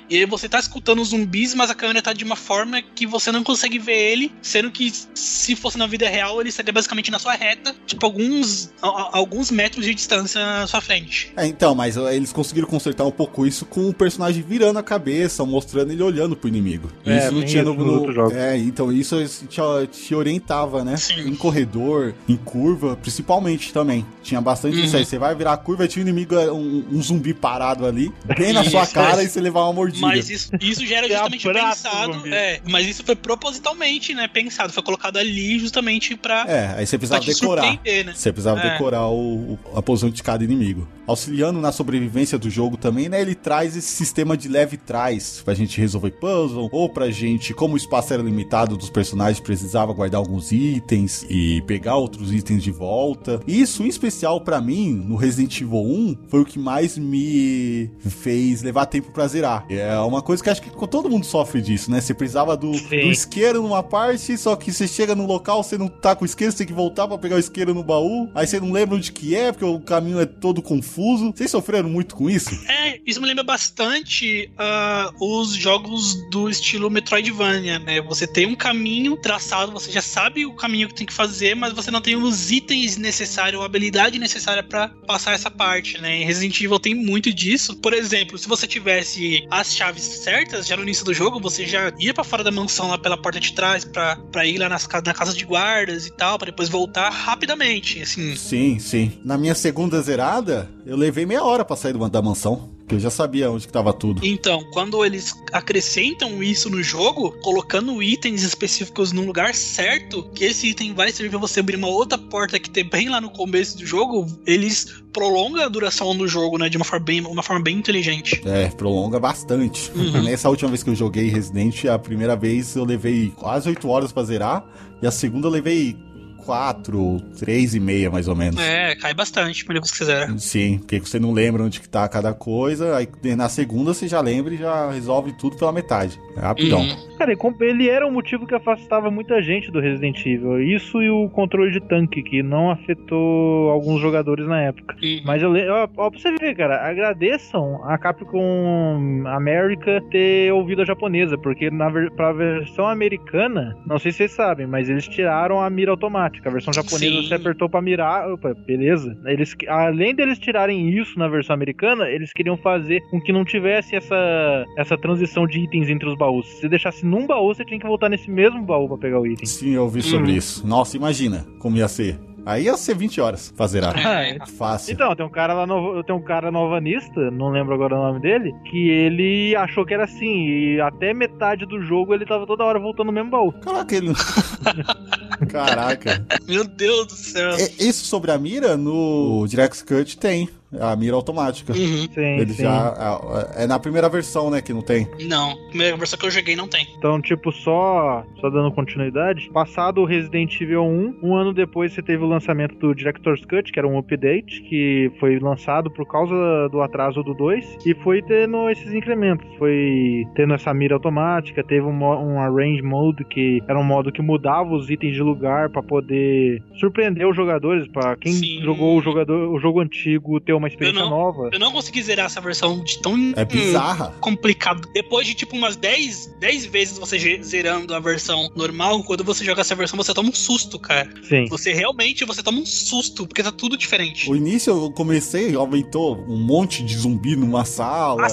e aí você tá escutando os zumbis, mas a câmera tá de uma forma que que você não consegue ver ele, sendo que se fosse na vida real, ele estaria basicamente na sua reta, tipo alguns, alguns metros de distância à sua frente. É, então, mas eles conseguiram consertar um pouco isso com o personagem virando a cabeça, mostrando ele olhando pro inimigo. É, isso não tinha no, no, no É, então isso te, te orientava, né? Sim. Em corredor, em curva, principalmente também. Tinha bastante uhum. isso aí. Você vai virar a curva e tinha um inimigo, um, um zumbi parado ali, bem na <laughs> sua cara é. e você levar uma mordida. Mas isso, isso já era justamente pensado. É, mas isso foi propositalmente, né, pensado, foi colocado ali justamente pra. É, aí você precisava decorar. Né? Você precisava é. decorar o, a posição de cada inimigo. Auxiliando na sobrevivência do jogo também, né, ele traz esse sistema de leve trás pra gente resolver puzzle, ou pra gente, como o espaço era limitado dos personagens, precisava guardar alguns itens e pegar outros itens de volta. Isso, em especial para mim, no Resident Evil 1, foi o que mais me fez levar tempo pra zerar. É uma coisa que acho que todo mundo sofre disso, né? Você precisava do, do isqueiro numa parte, só que você chega no local, você não tá com o isqueiro, você tem que voltar para pegar o isqueiro no baú, aí você não lembra onde que é, porque o caminho é todo confuso. Vocês sofreram muito com isso? É, isso me lembra bastante uh, os jogos do estilo Metroidvania, né? Você tem um caminho traçado, você já sabe o caminho que tem que fazer, mas você não tem os itens necessários, a habilidade necessária para passar essa parte, né? Em Resident Evil tem muito disso. Por exemplo, se você tivesse as chaves certas já no início do jogo, você já ia para fora da mansão lá pela porta de trás pra ir lá nas, na casa de guardas e tal, pra depois voltar rapidamente, assim. Sim, sim. Na minha segunda zerada, eu levei meia hora pra sair da mansão. Que eu já sabia onde que tava tudo. Então, quando eles acrescentam isso no jogo, colocando itens específicos no lugar certo, que esse item vai servir pra você abrir uma outra porta que tem bem lá no começo do jogo, eles prolongam a duração do jogo, né? De uma forma bem, uma forma bem inteligente. É, prolonga bastante. Uhum. <laughs> Nessa última vez que eu joguei Resident, a primeira vez eu levei quase 8 horas pra zerar, e a segunda eu levei 4, 3 e meia mais ou menos. É, cai bastante pra você quiser. Sim, porque você não lembra onde que tá cada coisa, aí na segunda você já lembra e já resolve tudo pela metade. É rapidão. Uhum. Cara, ele era um motivo que afastava muita gente do Resident Evil. Isso e o controle de tanque, que não afetou alguns jogadores na época. Uhum. Mas eu lembro, ó, ó, pra você ver, cara, agradeçam a Capcom América ter ouvido a japonesa, porque na pra versão americana, não sei se vocês sabem, mas eles tiraram a mira automática. A versão japonesa Sim. você apertou pra mirar, opa, beleza. Eles, além deles tirarem isso na versão americana, eles queriam fazer com que não tivesse essa, essa transição de itens entre os baús. Se você deixasse num baú, você tinha que voltar nesse mesmo baú pra pegar o item. Sim, eu ouvi sobre Uhum. isso. Nossa, imagina como ia ser. Aí ia ser 20 horas pra zerar. É. Fácil. Então, tem um cara lá, no, tem um cara novanista, não lembro agora o nome dele, que ele achou que era assim, e até metade do jogo ele tava toda hora voltando no mesmo baú. Caraca, ele. <laughs> Caraca. Meu Deus do céu. É, Isso sobre a mira, no Direct Cut tem. A mira automática. Uhum. Sim, Ele sim. já. É na primeira versão, né, que não tem. Não, primeira versão que eu joguei não tem. Então, tipo, só, só dando continuidade, passado o Resident Evil 1, um ano depois você teve o lançamento do Director's Cut, que era um update, que foi lançado por causa do atraso do 2, e foi tendo esses incrementos. Foi tendo essa mira automática, teve um, um Arrange Mode, que era um modo que mudava os itens de lugar pra poder surpreender os jogadores, pra quem Sim. jogou o, jogador, o jogo antigo ter uma experiência Eu não- nova. Eu não consegui zerar essa versão de tão É bizarra. complicado. Depois de tipo umas 10, 10 vezes você zerando a versão normal, quando você joga essa versão, você toma um susto, cara. Sim. Você realmente você toma um susto, porque tá tudo diferente. O início eu comecei, aumentou um monte de zumbi numa sala.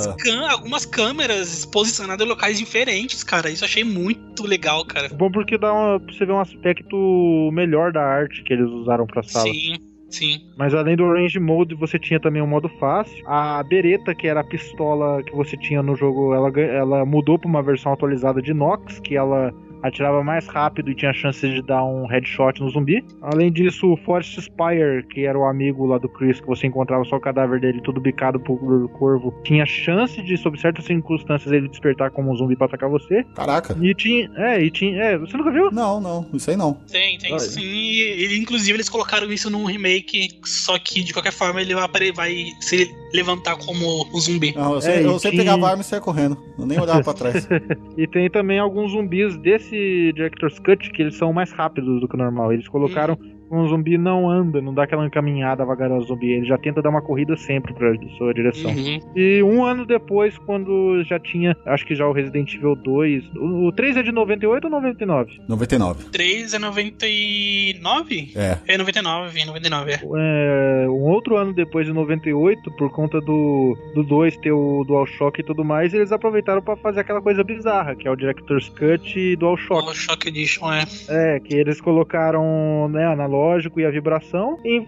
Algumas câmeras posicionadas em locais diferentes, cara. Isso eu achei muito legal, cara. Bom porque dá uma, pra você ver um aspecto melhor da arte que eles usaram pra sala. Sim, sim. Mas além do Range Mode, você tinha também o modo fácil. A Beretta, que era a pistola que você tinha no jogo, ela, ela mudou pra uma versão atualizada de Nox, que ela atirava mais rápido e tinha chance de dar um headshot no zumbi. Além disso, o Forest Spire, que era o amigo lá do Chris, que você encontrava só o cadáver dele todo bicado por corvo, tinha chance de, sob certas circunstâncias, ele despertar como um zumbi pra atacar você. Caraca. E tinha. É, e tinha. É, você nunca viu? Não, não, isso aí não. Tem, tem Olha. sim. E, e, inclusive eles colocaram isso num remake, só que de qualquer forma ele vai, vai se levantar como um zumbi. Não, eu sei, É, e eu sei tinha- pegava a arma e saia correndo. Eu nem olhava pra trás. <laughs> E tem também alguns zumbis desse Director's Cut que eles são mais rápidos do que o normal. Eles colocaram um zumbi não anda, não dá aquela caminhada vagarosa zumbi. Ele já tenta dar uma corrida sempre pra sua direção. Uhum. E um ano depois, quando já tinha, acho que já o Resident Evil 2. O, o 3 é de 98 ou 99? 99. 3 é 99? É. É 99, 99, é. É, um outro ano depois, de 98, por conta do, do 2 ter o DualShock e tudo mais, eles aproveitaram pra fazer aquela coisa bizarra, que é o Director's Cut e DualShock. O Shock Edition, é. É, que eles colocaram né, analógico e a vibração e,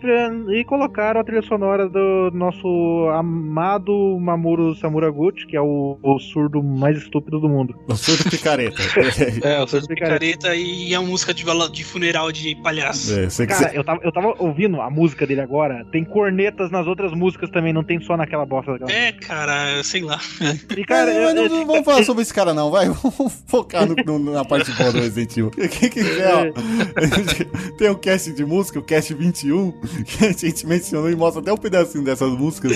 e colocaram a trilha sonora do nosso amado Mamoru Samuraguchi, que é o, o surdo mais estúpido do mundo. Eu sou do picareta. <laughs> É, o surdo picareta e a música de, de funeral de palhaço. É, sei que Cara, você... eu tava, eu tava ouvindo a música dele agora, tem cornetas nas outras músicas também, não tem só naquela bosta daquela. É, cara, sei lá. <laughs> E cara, É, mas não, é- não vamos falar sobre esse cara não, vai. <laughs> Vamos focar no- no- na parte boa do Resident Evil. Quem quiser, ó. a gente Tem o cast de música, o cast 21, <laughs> que a gente mencionou e mostra até um pedacinho dessas músicas,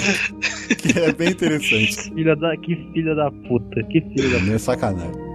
que é bem interessante. <laughs> filha da, que filha da puta, que filha da Não é sacanagem.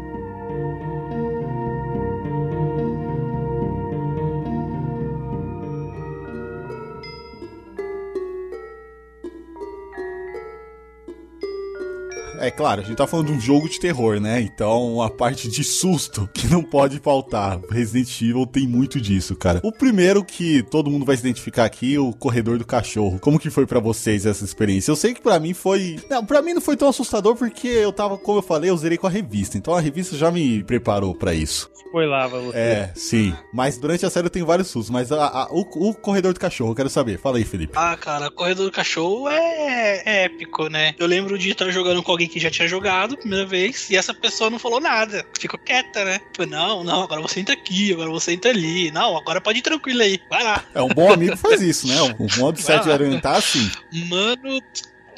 É claro, a gente tá falando de um jogo de terror, né? Então a parte de susto <laughs> que não pode faltar. Resident Evil tem muito disso, cara. O primeiro que todo mundo vai se identificar aqui, o corredor do cachorro. Como que foi para vocês essa experiência? Eu sei que para mim foi, não, para mim não foi tão assustador porque eu tava, como eu falei, eu zerei com a revista. Então a revista já me preparou para isso. Spoilava você. É, sim. Mas durante a série eu tenho vários sustos. Mas a, a, o, o corredor do cachorro, eu quero saber. Fala aí, Felipe. Ah, cara, corredor do cachorro é, é épico, né? Eu lembro de estar jogando com alguém que já tinha jogado primeira vez e essa pessoa não falou nada. Ficou quieta, né? Falei, não, não, agora você entra aqui, agora você entra ali. Não, agora pode ir tranquilo aí. Vai lá. É, um bom amigo faz isso, né? O modo 7 orientar assim. Mano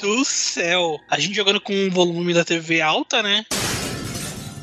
do céu. A gente jogando com o volume da TV alta, né?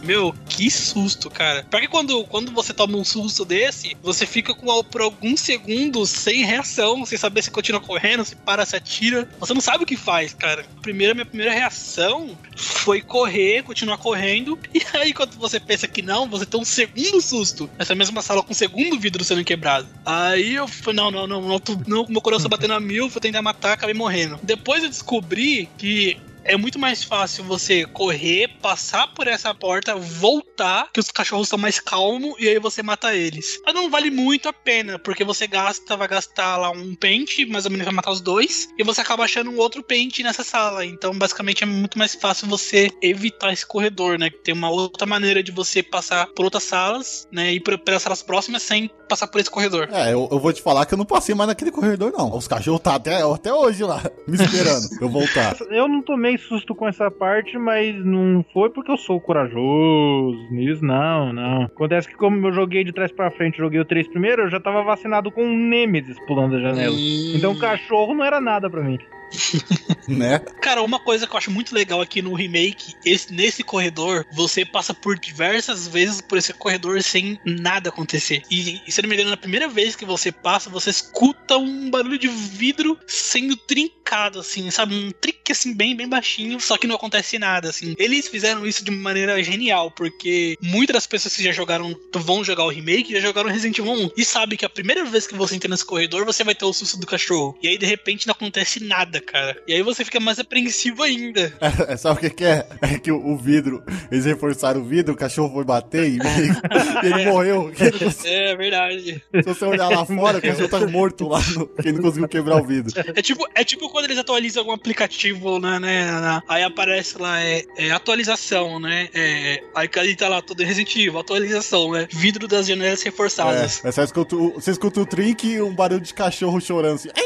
Meu, que susto, cara. Porque quando, quando você toma um susto desse, você fica com, por alguns segundos sem reação, sem saber se continua correndo, se para, se atira. Você não sabe o que faz, cara. Primeiro, minha primeira reação foi correr, continuar correndo. <laughs> E aí, quando você pensa que não, você tem um segundo susto. Nessa mesma sala com um segundo vidro sendo quebrado. Aí eu falei, não, não, não, não, meu coração batendo a mil, vou tentar matar, acabei morrendo. Depois eu descobri que é muito mais fácil você correr, passar por essa porta, voltar, que os cachorros estão mais calmos e aí você mata eles. Mas não vale muito a pena, porque você gasta, vai gastar lá um pente, mais ou menos vai matar os dois, e você acaba achando um outro pente nessa sala. Então, basicamente, é muito mais fácil você evitar esse corredor, né? Tem uma outra maneira de você passar por outras salas, né? E pelas salas próximas sem passar por esse corredor. É, eu, eu, vou te falar que eu não passei mais naquele corredor, não. Os cachorros tá até, até hoje lá, <laughs> me esperando eu voltar. <laughs> Eu não tomei susto com essa parte, mas não foi porque eu sou corajoso nisso, não, não. Acontece que como eu joguei de trás para frente, joguei o 3 primeiro, eu já tava vacinado com um Nemesis pulando a janela. Então o cachorro não era nada para mim. <laughs> né? Cara, uma coisa que eu acho muito legal aqui no remake, esse, nesse corredor, você passa por diversas vezes por esse corredor sem nada acontecer. E, e se não me engano, na primeira vez que você passa, você escuta um barulho de vidro sendo trincado, assim, sabe? Um trick assim, bem, bem baixinho, só que não acontece nada, assim. Eles fizeram isso de maneira genial, porque muitas das pessoas que já jogaram, vão jogar o remake, já jogaram Resident Evil 1 e sabe que a primeira vez que você entra nesse corredor, você vai ter o susto do cachorro. E aí, de repente, não acontece nada cara. E aí você fica mais apreensivo ainda. É, <laughs> sabe o que, que, é? É que o, o, vidro, eles reforçaram o vidro, o cachorro foi bater e, e <laughs> ele morreu. É verdade. Se você olhar lá fora, o cachorro tá morto lá, no, que não conseguiu quebrar o vidro. É tipo, é tipo quando eles atualizam algum aplicativo, né, né aí aparece lá, é, é atualização, né? É, aí ali tá lá todo Resident Evil, atualização, né? Vidro das janelas reforçadas. É, é você, escuta, você escuta o trink e um barulho de cachorro chorando assim. <laughs>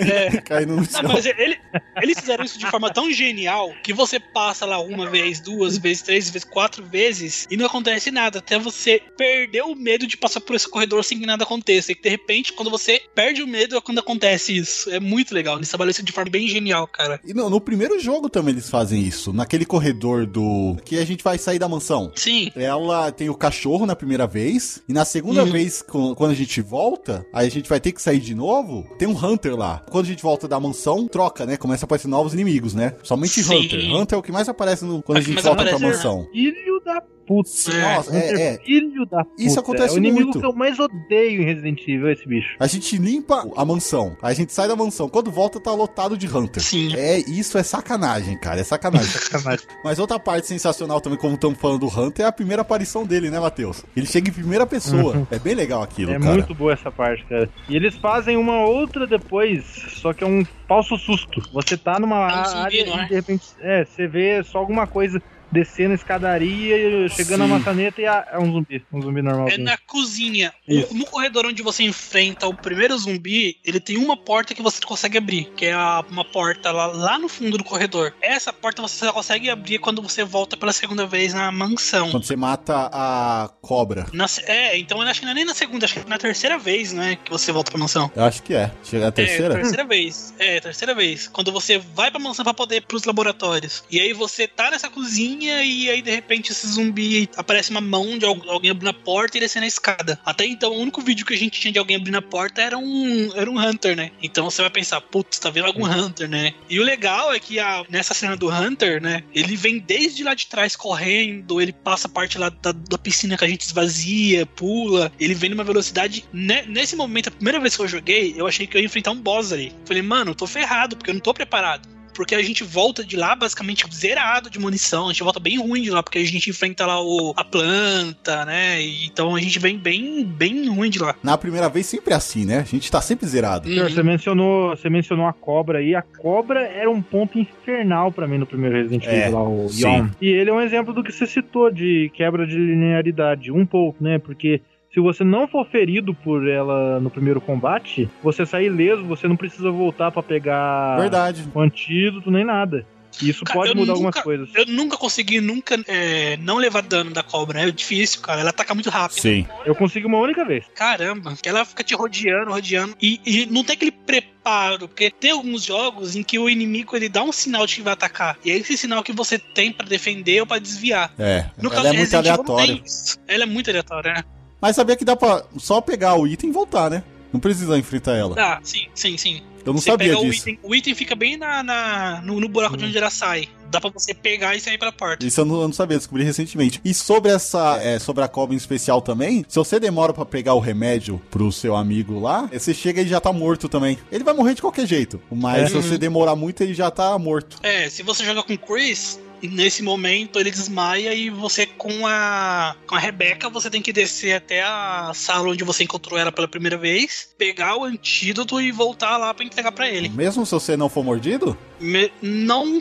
É. Caindo no chão. Não, mas ele, eles fizeram isso de forma tão genial que você passa lá uma vez, duas vezes, três vezes, quatro vezes e não acontece nada. Até você perder o medo de passar por esse corredor sem que nada aconteça. E que de repente, quando você perde o medo, é quando acontece isso. É muito legal. Eles trabalham isso de forma bem genial, cara. E no, no primeiro jogo também eles fazem isso. Naquele corredor do. Que a gente vai sair da mansão. Sim. Ela tem o cachorro na primeira vez. E na segunda uhum. vez, quando a gente volta, aí a gente vai ter que sair de novo. Tem um Hunter lá. Quando a gente volta da mansão, troca, né? Começa a aparecer novos inimigos, né? Somente Sim. Hunter. Hunter é o que mais aparece no, quando a gente volta pra mansão. Filho da puta. Nossa, é, é. Filho da puta. Isso acontece muito. É o inimigo muito. que eu mais odeio em Resident Evil, esse bicho. A gente limpa a mansão, a gente sai da mansão. Quando volta, tá lotado de Hunter. Sim. É, isso é sacanagem, cara. É sacanagem. <laughs> sacanagem. Mas outra parte sensacional também, como estamos falando do Hunter, é a primeira aparição dele, né, Matheus? Ele chega em primeira pessoa. Uhum. É bem legal aquilo, é cara. É muito boa essa parte, cara. E eles fazem uma outra depois, só que é um falso susto. Você tá numa é um área zumbi, e de repente, é, você vê só alguma coisa descendo a escadaria, chegando Sim. na maçaneta e é um zumbi. Um zumbi normal. É na cozinha. O, no corredor onde você enfrenta o primeiro zumbi, ele tem uma porta que você consegue abrir, que é a, uma porta lá, lá no fundo do corredor. Essa porta você só consegue abrir quando você volta pela segunda vez na mansão. Quando você mata a cobra. Na, é, então eu acho que não é nem na segunda, acho que é na terceira vez, né, que você volta pra mansão. Eu acho que é. Chega a terceira? É, terceira vez. É, terceira vez. Quando você vai pra mansão pra poder ir pros laboratórios. E aí você tá nessa cozinha e aí de repente esse zumbi aparece uma mão de alguém abrindo a porta e descendo a escada. Até então, o único vídeo que a gente tinha de alguém abrindo a porta era um, era um Hunter, né? Então você vai pensar, putz, tá vendo algum Hunter, né? E o legal é que a, nessa cena do Hunter, né? Ele vem desde lá de trás correndo, ele passa a parte lá da, da piscina que a gente esvazia, pula, ele vem numa velocidade. Né, nesse momento, a primeira vez que eu joguei, eu achei que eu ia enfrentar um boss ali. Falei, mano, eu tô ferrado, porque eu não tô preparado porque a gente volta de lá basicamente zerado de munição, a gente volta bem ruim de lá, porque a gente enfrenta lá o, a planta, né? E, então a gente vem bem, bem ruim de lá. Na primeira vez sempre é assim, né? A gente tá sempre zerado. Uhum. Você mencionou, você mencionou a cobra aí. A cobra era um ponto infernal para mim no primeiro Resident Evil, é, lá, o Yon. E ele é um exemplo do que você citou de quebra de linearidade, um pouco, né? Porque se você não for ferido por ela no primeiro combate, você sai ileso, você não precisa voltar para pegar Verdade. o antídoto nem nada. Isso cara, pode mudar nunca, algumas coisas. Eu nunca consegui nunca é, não levar dano da cobra. É difícil, cara. Ela ataca muito rápido. Sim. Eu consigo uma única vez. Caramba. Ela fica te rodeando, rodeando. E, e não tem aquele preparo. Porque tem alguns jogos em que o inimigo ele dá um sinal de que vai atacar. E é esse sinal que você tem para defender ou para desviar. É. No ela caso é muito aleatória. Ela é muito aleatória, né? Mas sabia que dá pra só pegar o item e voltar, né? Não precisa enfrentar ela. Ah, sim, sim, sim. Eu não você sabia disso. O item, o item, fica bem na, na no, no, buraco hum. de onde ela sai. Dá pra você pegar e sair pela porta. Isso eu não, eu não sabia, descobri recentemente. E sobre essa, é, sobre a cobra em especial também, se você demora para pegar o remédio pro seu amigo lá, você chega e já tá morto também. Ele vai morrer de qualquer jeito. Mas é. se você demorar muito, ele já tá morto. É, se você joga com Chris, e nesse momento ele desmaia e você com a com a Rebeca você tem que descer até a sala onde você encontrou ela pela primeira vez, pegar o antídoto e voltar lá para entregar para ele. Mesmo se você não for mordido? Me, não,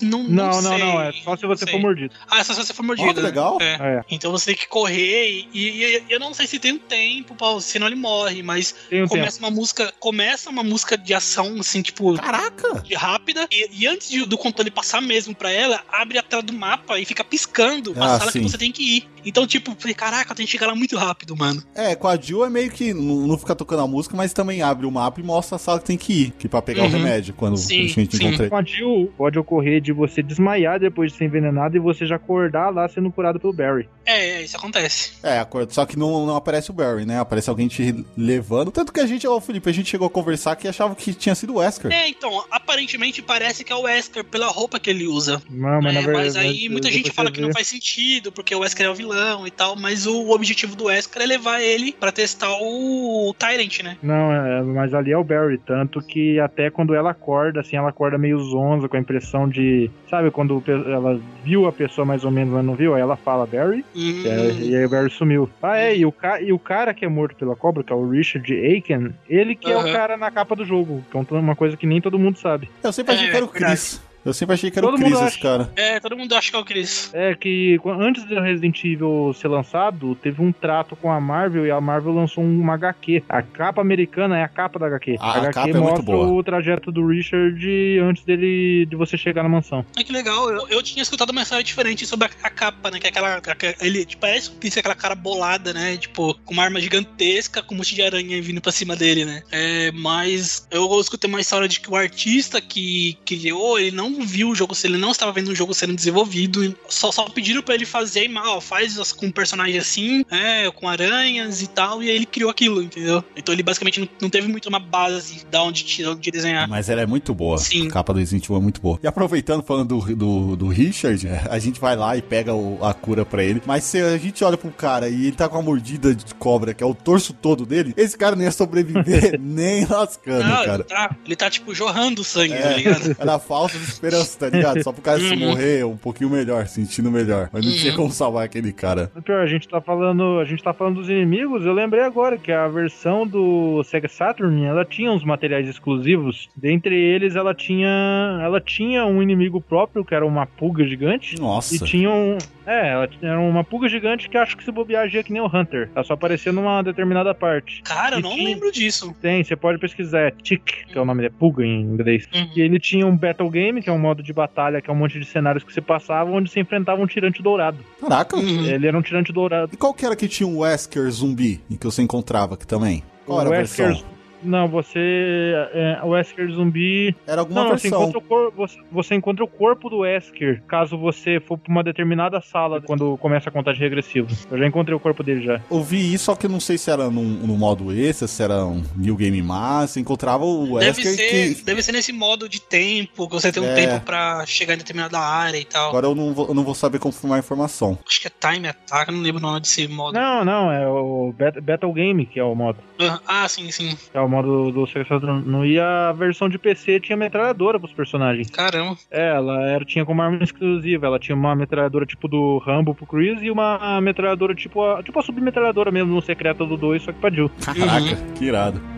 não, não, não, não, é só se você for mordido. Ah, é só se você for mordido. Oh, que legal. É. É. Então você tem que correr e, e, e, eu não sei se tem um tempo, senão ele morre, mas um começa tempo. uma música, começa uma música de ação assim, tipo, caraca, de rápida e, e antes de, do controle passar mesmo para ela, abre a tela do mapa e fica piscando ah, a sala sim. que você tem que ir. Então, tipo, falei, caraca, tenho que chegar lá muito rápido, mano. É, com a Jill é meio que não, fica tocando a música, mas também abre o mapa e mostra a sala que tem que ir, que pra pegar uhum. o remédio quando sim, a gente encontra. Com a Jill pode ocorrer de você desmaiar depois de ser envenenado e você já acordar lá sendo curado pelo Barry. É, é isso acontece. É, só que não, não aparece o Barry, né? Aparece alguém te levando. Tanto que a gente, ô Felipe, a gente chegou a conversar que achava que tinha sido o Wesker. É, então, aparentemente parece que é o Wesker pela roupa que ele usa. Não, mas, é, verdade, mas aí muita gente fala que não faz sentido, porque o Wesker é o vilão e tal, mas o objetivo do Wesker é levar ele para testar o Tyrant, né? Não, é, mas ali é o Barry, tanto que até quando ela acorda, assim, ela acorda meio zonza, com a impressão de. Sabe, quando ela viu a pessoa mais ou menos, mas não viu, aí ela fala Barry, hum. é, e aí o Barry sumiu. Ah, é, e o, ca e o cara que é morto pela cobra, que é o Richard Aiken, ele que é o cara na capa do jogo, que é uma coisa que nem todo mundo sabe. Eu sempre achei é, que era o Chris. Eu sempre achei que era todo o Chris esse cara. É, todo mundo acha que é o Chris. É que antes do Resident Evil ser lançado, teve um trato com a Marvel e a Marvel lançou uma HQ. A capa americana é a capa da HQ. A, a HQ capa é mostra o trajeto do Richard antes dele de você chegar na mansão. É que legal, eu, eu tinha escutado uma história diferente sobre a, a capa, né? Que é aquela. ele tipo, parece que tem aquela cara bolada, né? Tipo, com uma arma gigantesca com um monte de aranha vindo pra cima dele, né? É, mas eu escutei uma história de que o artista que criou, ele não viu o jogo, se ele não estava vendo o jogo sendo desenvolvido, só, só pediram para ele fazer, ó, faz com um personagem assim, é, com aranhas e tal, e aí ele criou aquilo, entendeu? Então ele basicamente não, não teve muito uma base da onde, de desenhar. Mas ela é muito boa. Sim. A capa do Resident Evil é muito boa. E aproveitando, falando do, do, do Richard, <laughs> a gente vai lá e pega o, a cura para ele, mas se a gente olha pro cara e ele tá com a mordida de cobra, que é o torso todo dele, esse cara não ia sobreviver <laughs> nem lascando, não, cara. Ele tá, ele tá, tipo, jorrando sangue, tá é, tá ligado? Era falsa de esperança, tá ligado? Só pro cara <laughs> se uhum. morrer um pouquinho melhor, sentindo melhor. Mas não tinha uhum. como salvar aquele cara. Pior, a gente tá falando, a gente tá falando dos inimigos, eu lembrei agora que a versão do Sega Saturn, ela tinha uns materiais exclusivos. Dentre eles, ela tinha, ela tinha um inimigo próprio, que era uma pulga gigante. Nossa. E tinha um, é, ela era uma pulga gigante que acho que se bobear agia que nem o Hunter. Ela só aparecia numa determinada parte. Cara, eu não tinha... lembro disso. Tem, você pode pesquisar. É Tick, que é o nome da pulga em inglês. Uhum. E ele tinha um Battle Game, que é um modo de batalha, que é um monte de cenários que se passavam, onde se enfrentava um tirante dourado. Caraca. Uhum. Ele era um tirante dourado. E qual que era que tinha um Wesker zumbi, em que você encontrava aqui também? Qual o era a Wesker versão? Não, você. É, o Wesker zumbi. Era alguma não, versão. Você encontra, cor, você, você encontra, o corpo do Wesker caso você for pra uma determinada sala quando começa a contagem regressiva. Eu já encontrei o corpo dele já. Ouvi isso, só que não sei se era no, no modo extra, se era um New Game Master. Encontrava o Wesker. Deve ser, que... deve ser nesse modo de tempo, que você tem um é. tempo pra chegar em determinada área e tal. Agora eu não vou, eu não vou saber confirmar a informação. Acho que é Time Attack, eu não lembro o nome desse modo. Não, não, é o Battle Game que é o modo. Ah, sim, sim. É o modo do Sega Saturn. E a versão de PC tinha metralhadora pros personagens. Caramba. É, ela era, tinha como arma exclusiva. Ela tinha uma metralhadora tipo do Rambo pro Chris e uma metralhadora tipo a, tipo a submetralhadora mesmo no secreto do 2, só que pra Jill. Caraca, uhum. que irado.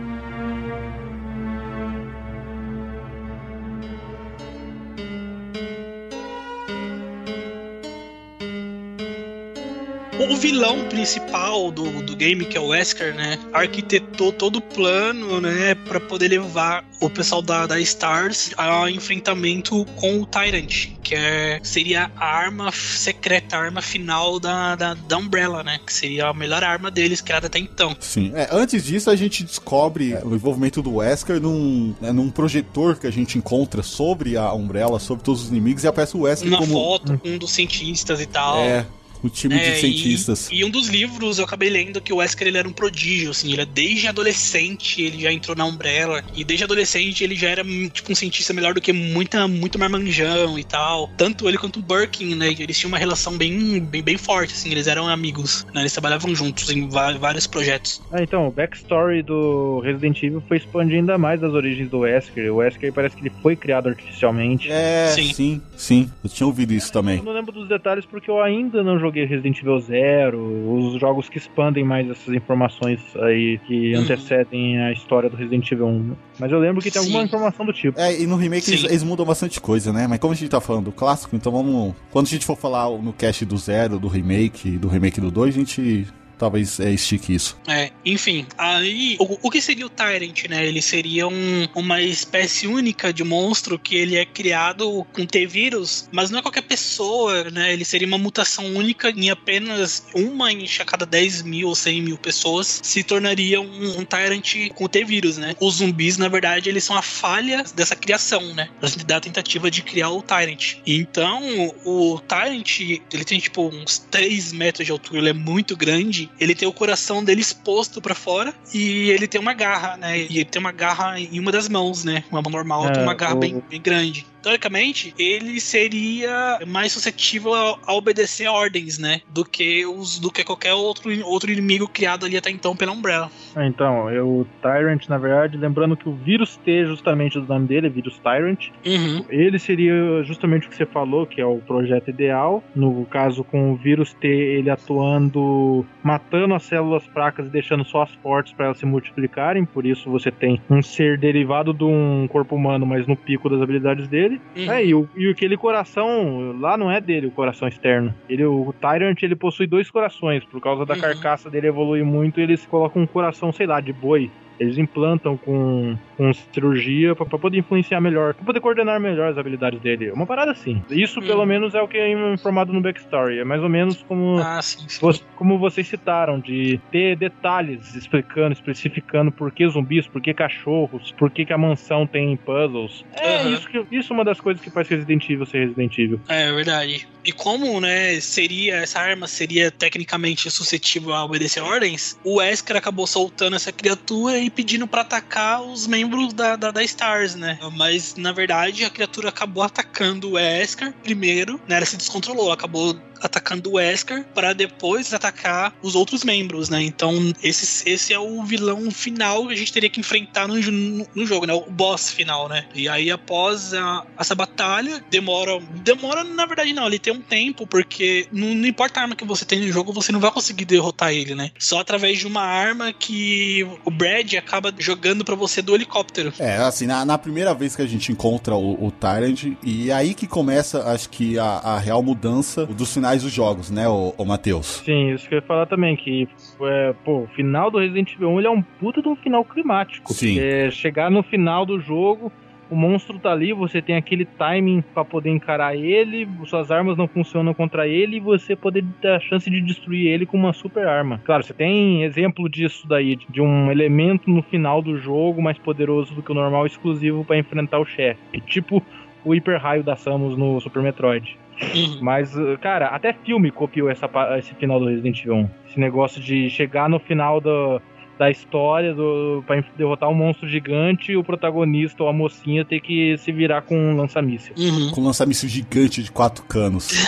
Vilão principal do, do game, que é o Wesker, né, arquitetou todo o plano, né, para poder levar o pessoal da, da Stars a enfrentamento com o Tyrant, que é, seria a arma secreta, a arma final da, da, da Umbrella, né, que seria a melhor arma deles criada até então. Sim. É, antes disso, a gente descobre o envolvimento do Wesker num, né, num projetor que a gente encontra sobre a Umbrella, sobre todos os inimigos, e aparece o Wesker Uma como... foto com um dos cientistas e tal. É, o time é, de cientistas. E, e, um dos livros eu acabei lendo que o Wesker ele era um prodígio, assim, ele é desde adolescente ele já entrou na Umbrella e desde adolescente ele já era tipo um cientista melhor do que muita muito marmanjão e tal. Tanto ele quanto o Birkin, né? Eles tinham uma relação bem bem, bem forte, assim, eles eram amigos, né? Eles trabalhavam juntos em vários projetos. Ah, então, o backstory do Resident Evil foi expandir ainda mais as origens do Wesker. O Wesker parece que ele foi criado artificialmente. É, sim, sim. sim. Eu tinha ouvido isso também. Eu não lembro dos detalhes porque eu ainda não joguei joguei Resident Evil Zero, os jogos que expandem mais essas informações aí, que uhum. antecedem a história do Resident Evil 1. Mas eu lembro que tem Sim. alguma informação do tipo. É, e no remake eles, eles, mudam bastante coisa, né? Mas como a gente tá falando do clássico, então vamos. Quando a gente for falar no cast do Zero, do remake, do remake do 2, a gente talvez é, estique isso. É, enfim, aí o, o que seria o Tyrant, né? Ele seria um, uma espécie única de monstro que ele é criado com T-vírus, mas não é qualquer pessoa, né? Ele seria uma mutação única em apenas uma em cada 10 mil ou 100 mil pessoas se tornaria um, um Tyrant com T-vírus, né? Os zumbis, na verdade, eles são a falha dessa criação, né? Da tentativa de criar o Tyrant. Então, o Tyrant, ele tem tipo uns 3 metros de altura, ele é muito grande ele tem o coração dele exposto para fora e ele tem uma garra, né? E ele tem uma garra em uma das mãos, né? Uma mão normal é, tem uma garra o... bem, bem grande teoricamente, ele seria mais suscetível a, a, obedecer ordens, né? Do que os do que qualquer outro, outro inimigo criado ali até então pela Umbrella. É, então, eu, o Tyrant, na verdade, lembrando que o vírus T, justamente o nome dele, é vírus Tyrant, uhum. ele seria justamente o que você falou, que é o projeto ideal. No caso, com o vírus T, ele atuando, matando as células fracas e deixando só as fortes para elas se multiplicarem. Por isso, você tem um ser derivado de um corpo humano, mas no pico das habilidades dele dele. Uhum. É, e, o, e aquele coração lá não é dele, o coração externo. Ele, o Tyrant ele possui dois corações, por causa da uhum. carcaça dele evoluir muito, eles colocam um coração, sei lá, de boi. Eles implantam com, com cirurgia para poder influenciar melhor, para poder coordenar melhor as habilidades dele. Uma parada assim. Isso, hum. pelo menos, é o que é informado no backstory. É mais ou menos como, ah, sim, sim. como vocês citaram, de ter detalhes explicando, especificando por que zumbis, por que cachorros, por que, que a mansão tem puzzles. É uhum. isso, que, isso é uma das coisas que faz Resident Evil ser Resident Evil. É, é verdade. E como, né, seria, essa arma seria tecnicamente suscetível a obedecer ordens, o Wesker acabou soltando essa criatura e pedindo para atacar os membros da, da, da, Stars, né? Mas, na verdade, a criatura acabou atacando o Wesker primeiro, né? Ela se descontrolou, acabou atacando o Wesker para depois atacar os outros membros, né? Então, esse, esse é o vilão final que a gente teria que enfrentar no, no, no jogo, né? O boss final, né? E aí, após a, essa batalha, demora. Demora, na verdade, não. Ele tem um tempo, porque não, não, importa a arma que você tem no jogo, você não vai conseguir derrotar ele, né? Só através de uma arma que o Brad acaba jogando para você do helicóptero. É, assim, na, na, primeira vez que a gente encontra o, o Tyrant, e aí que começa, acho que, a, a real mudança dos finais finais dos jogos, né, o, o Matheus? Sim, isso que eu ia falar também, que é, pô, o final do Resident Evil 1 ele é um puta de um final climático. Sim. É, chegar no final do jogo, o monstro tá ali, você tem aquele timing para poder encarar ele, suas armas não funcionam contra ele e você poder ter a chance de destruir ele com uma super arma. Claro, você tem exemplo disso daí, de um elemento no final do jogo mais poderoso do que o normal, exclusivo para enfrentar o chefe. Tipo o hiper raio da Samus no Super Metroid. Uhum. Mas, uh, cara, até filme copiou essa, esse final do Resident Evil 1. Esse negócio de chegar no final do, da história do, pra derrotar um monstro gigante e o protagonista ou a mocinha ter que se virar com um lança-míssil. Uhum. Com um lança-míssil gigante de quatro canos. <laughs>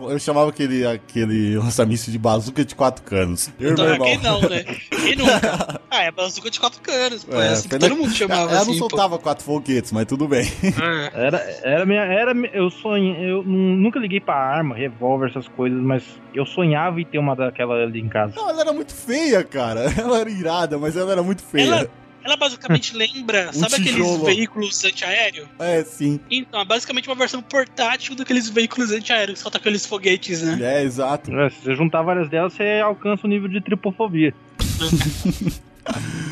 <laughs> eu chamava aquele, aquele lança-míssil de bazuca de quatro canos. Eu então, quem não, né? Quem nunca? <laughs> ah, é bazuca de quatro canos. Pô, é, é assim todo mundo chamava ela assim. Ela não soltava pô. quatro foguetes, mas tudo bem. É. Era, era minha. Era, eu sonhei. Eu nunca liguei pra arma, revólver, essas coisas, mas eu sonhava em ter uma daquela ali em casa. Não, ela era muito feia, cara. <laughs> Ela era irada, mas ela era muito feia. Ela, ela basicamente lembra, <laughs> um sabe tijolo. aqueles veículos antiaéreos? É, sim. Então, é basicamente uma versão portátil daqueles veículos antiaéreos, que solta aqueles foguetes, né? É, exato. É, se você juntar várias delas, você alcança o nível de tripofobia. <laughs>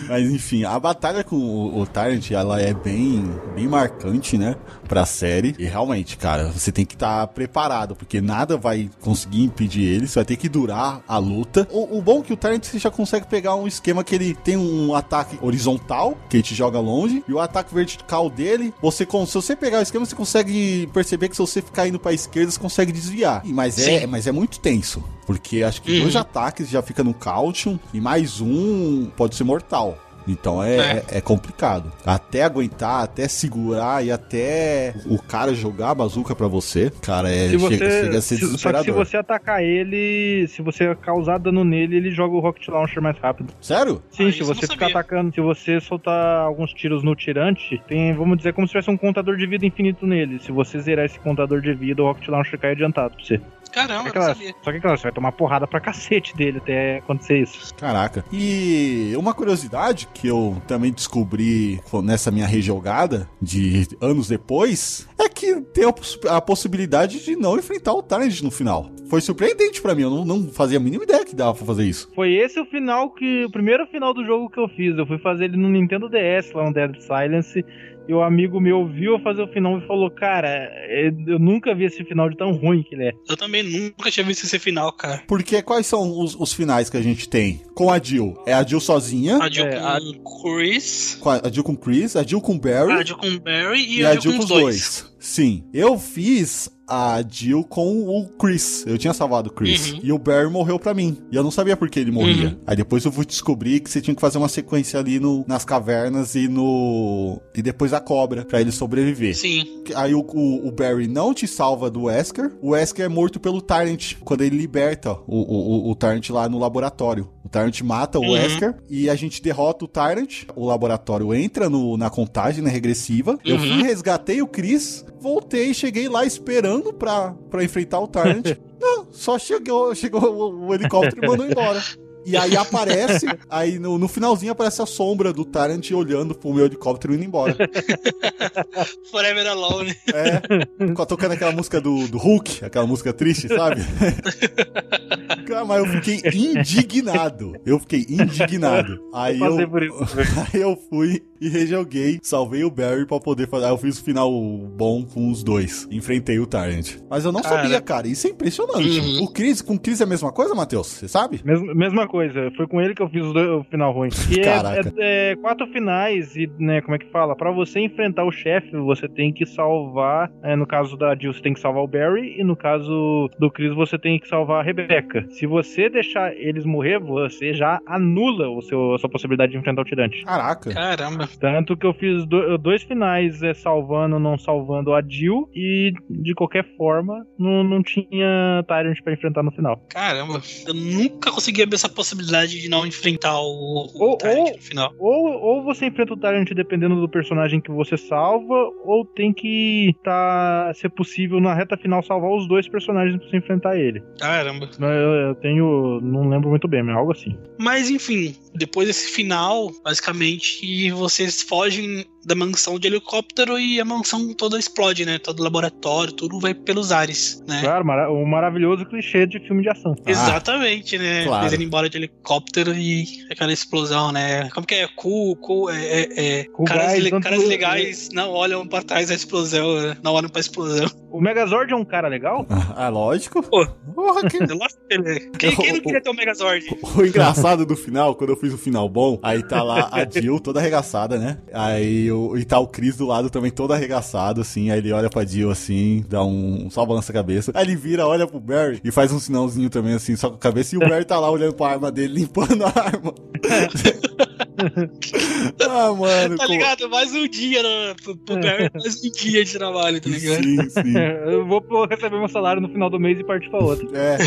Mas enfim, a batalha com o, o Tyrant, ela é bem, bem marcante, né? Pra série. E realmente, cara, você tem que estar tá preparado, porque nada vai conseguir impedir ele. Você vai ter que durar a luta. O, o bom é que o Tyrant você já consegue pegar um esquema que ele tem um ataque horizontal, que ele te joga longe, e o ataque vertical dele, você se você pegar o esquema, você consegue perceber que se você ficar indo pra esquerda, você consegue desviar. Mas é, mas é muito tenso. Porque acho que uhum. dois ataques já fica no Caution e mais um pode ser mortal. Então é, é. é, complicado. Até aguentar, até segurar e até o cara jogar a bazuca pra você, cara, é, você, chega, chega, a ser se, Só que se você atacar ele, se você causar dano nele, ele joga o Rocket Launcher mais rápido. Sério? Sim, ah, se você ficar atacando, se você soltar alguns tiros no tirante, tem, vamos dizer, como se tivesse um contador de vida infinito nele. Se você zerar esse contador de vida, o Rocket Launcher cai adiantado pra você. Caramba, só que, só que claro, você vai tomar porrada pra cacete dele até acontecer isso. Caraca. E uma curiosidade que eu também descobri nessa minha rejogada de anos depois é que tem a, possibilidade de não enfrentar o Tyrant no final. Foi surpreendente para mim, eu não, não, fazia a mínima ideia que dava pra fazer isso. Foi esse o final que. O primeiro final do jogo que eu fiz. Eu fui fazer ele no Nintendo DS, lá no Dead Silence. E o amigo meu viu eu fazer o final e falou: Cara, é, eu nunca vi esse final de tão ruim que ele é. Eu também nunca tinha visto esse final, cara. Porque quais são os, os finais que a gente tem? Com a Jill. É a Jill sozinha. A Jill é, com a... Chris. A Jill com Chris, a Jill com Barry. A Jill com Barry e, e a, Jill, Jill com os dois. dois. Sim. Eu fiz a Jill com o Chris. Eu tinha salvado o Chris. Uhum. E o Barry morreu pra mim. E eu não sabia por que ele morria. Uhum. Aí depois eu fui descobrir que você tinha que fazer uma sequência ali no, nas cavernas e no. E depois a cobra, pra ele sobreviver. Sim. Aí o, o, o Barry não te salva do Wesker. O Wesker é morto pelo Tyrant. Quando ele liberta o, o, o, Tyrant lá no laboratório. O Tyrant mata o uhum. Wesker e a gente derrota o Tyrant. O laboratório entra no, na contagem né, regressiva. Uhum. Eu fui, resgatei o Chris, voltei, cheguei lá esperando pra, pra enfrentar o Tyrant. <laughs> Não, só chegou, chegou o, o helicóptero e mandou embora. E aí aparece, aí no, no, finalzinho aparece a sombra do Tarant olhando pro meu helicóptero indo embora. <laughs> Forever Alone. É, tocando aquela música do, do Hulk, aquela música triste, sabe? <laughs> Cara, mas eu fiquei indignado. Eu fiquei indignado. Aí eu, aí eu fui e rejoguei, salvei o Barry pra poder fazer. Aí eu fiz o final bom com os dois. Enfrentei o Tarant. Mas eu não cara, sabia, cara. Isso é impressionante. Uhum. O Chris, com o Chris é a mesma coisa, Matheus? Você sabe? Mesma, mesma coisa. Foi com ele que eu fiz o, final ruim. E é, Caraca. É, é, é, quatro finais e, né, como é que fala? Pra você enfrentar o chefe, você tem que salvar. É, no caso da Jill, você tem que salvar o Barry. E no caso do Chris, você tem que salvar a Rebecca. Se você deixar eles morrer, você já anula o seu, a sua possibilidade de enfrentar o tirante. Caraca. Caramba. Tanto que eu fiz do, dois finais é, salvando, não salvando a Jill, e de qualquer forma, não, não tinha Tyrant pra enfrentar no final. Caramba, eu nunca consegui abrir essa possibilidade de não enfrentar o, o ou, Tyrant ou, no final. Ou, ou você enfrenta o Tyrant dependendo do personagem que você salva, ou tem que tá, ser possível na reta final salvar os dois personagens pra você enfrentar ele. Caramba. Eu, eu tenho. não lembro muito bem, mas algo assim. Mas enfim, depois desse final, basicamente, vocês fogem da mansão de helicóptero e a mansão toda explode, né? Todo o laboratório, tudo vai pelos ares, né? Claro, o maravilhoso clichê de filme de ação. Ah, Exatamente, né? Claro. Eles indo embora de helicóptero e aquela explosão, né? Como que é? Cool, cool, é, é, é cool caras, guys, le caras legais não olham pra trás da explosão, né? não olham pra explosão. O Megazord é um cara legal? Ah, lógico. Pô, Porra, que... <laughs> quem, quem não queria ter o Megazord? O, o engraçado do final, quando eu fiz o final bom, aí tá lá a Jill toda arregaçada, né? Aí o o, e tá o Chris do lado também todo arregaçado, assim. Aí ele olha pra Jill assim, dá um. só balança a cabeça. Aí ele vira, olha pro Barry e faz um sinalzinho também, assim, só com a cabeça. E o Barry tá lá olhando pra arma dele, limpando a arma. <laughs> ah, mano. Tá ligado? Mais um dia no, pro, pro Barry, mais um dia de trabalho, tá ligado? Sim, sim. <laughs> Eu vou receber meu salário no final do mês e partir pra outra. É.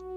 <laughs>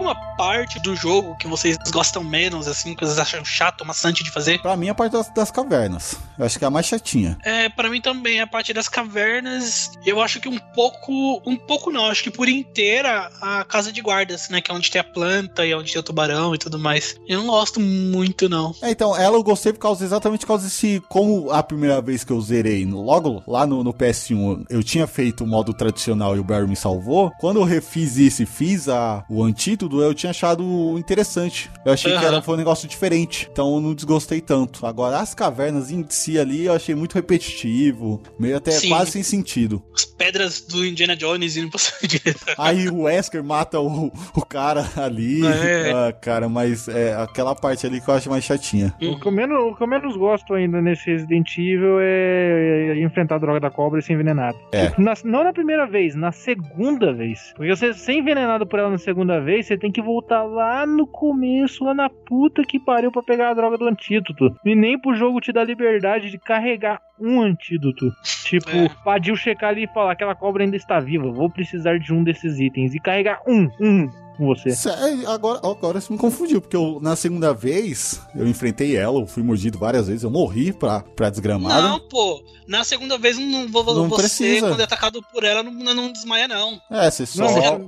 alguma parte do jogo que vocês gostam menos, assim, que vocês acham chato, maçante de fazer? Pra mim, a parte das, das cavernas. Eu acho que é a mais chatinha. É, pra mim também, a parte das cavernas, eu acho que um pouco. Um pouco não, acho que por inteira a casa de guardas, né? Que é onde tem a planta e onde tem o tubarão e tudo mais. Eu não gosto muito, não. É, então, ela eu gostei por causa, exatamente por causa desse. Como a primeira vez que eu zerei, logo lá no, no PS1, eu tinha feito o modo tradicional e o Barry me salvou. Quando eu refiz isso e fiz a, o antigo título eu tinha achado interessante. Eu achei uhum. que era, foi um negócio diferente. Então eu não desgostei tanto. Agora, as cavernas em si ali eu achei muito repetitivo. Meio até Sim. quase sem sentido. As pedras do Indiana Jones indo pra <laughs> Aí o Wesker mata o, o cara ali. É. Ah, cara, mas é aquela parte ali que eu acho mais chatinha. O que, eu menos, o que eu menos gosto ainda nesse Resident Evil é, é enfrentar a droga da cobra e ser envenenado. É. Na, não na primeira vez, na segunda vez. Porque você ser envenenado por ela na segunda vez, você tem que voltar lá no começo, lá na puta que pariu pra pegar a droga do antídoto. E nem pro jogo te dá liberdade de carregar um antídoto. Tipo, é. Padil checar ali e falar: aquela cobra ainda está viva, vou precisar de um desses itens. E carregar um, um, com você. Sério, agora, agora você me confundiu, porque eu, na segunda vez eu enfrentei ela, eu fui mordido várias vezes, eu morri pra, pra desgramada. Não, pô, na segunda vez não, vou, não você, precisa. quando é atacado por ela, não, não desmaia, não. É, você só. Não, você já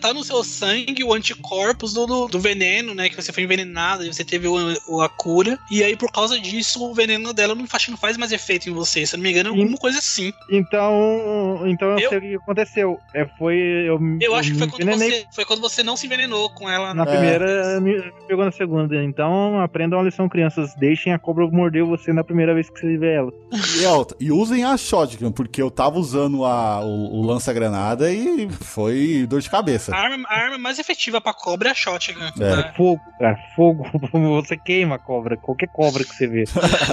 tá no seu sangue o anticorpos do, do, do veneno, né? Que você foi envenenado e você teve o, o, a cura. E aí, por causa disso, o veneno dela não faz, não faz mais efeito em você. Se eu não me engano, é alguma coisa assim. Então, então eu, eu sei o que aconteceu. É, foi. Eu, eu acho que foi quando, você, foi quando você não se envenenou com ela. Na é. primeira, me pegou na segunda. Então, aprendam a lição, crianças. Deixem a cobra morder você na primeira vez que você vê ela. E, e usem a shotgun, porque eu tava usando a, o, o lança-granada e foi dor de cabeça. A arma, a arma mais efetiva pra cobra é a shotgun. É. Né? Fogo, cara. Fogo. <laughs> Você queima a cobra. Qualquer cobra que você vê.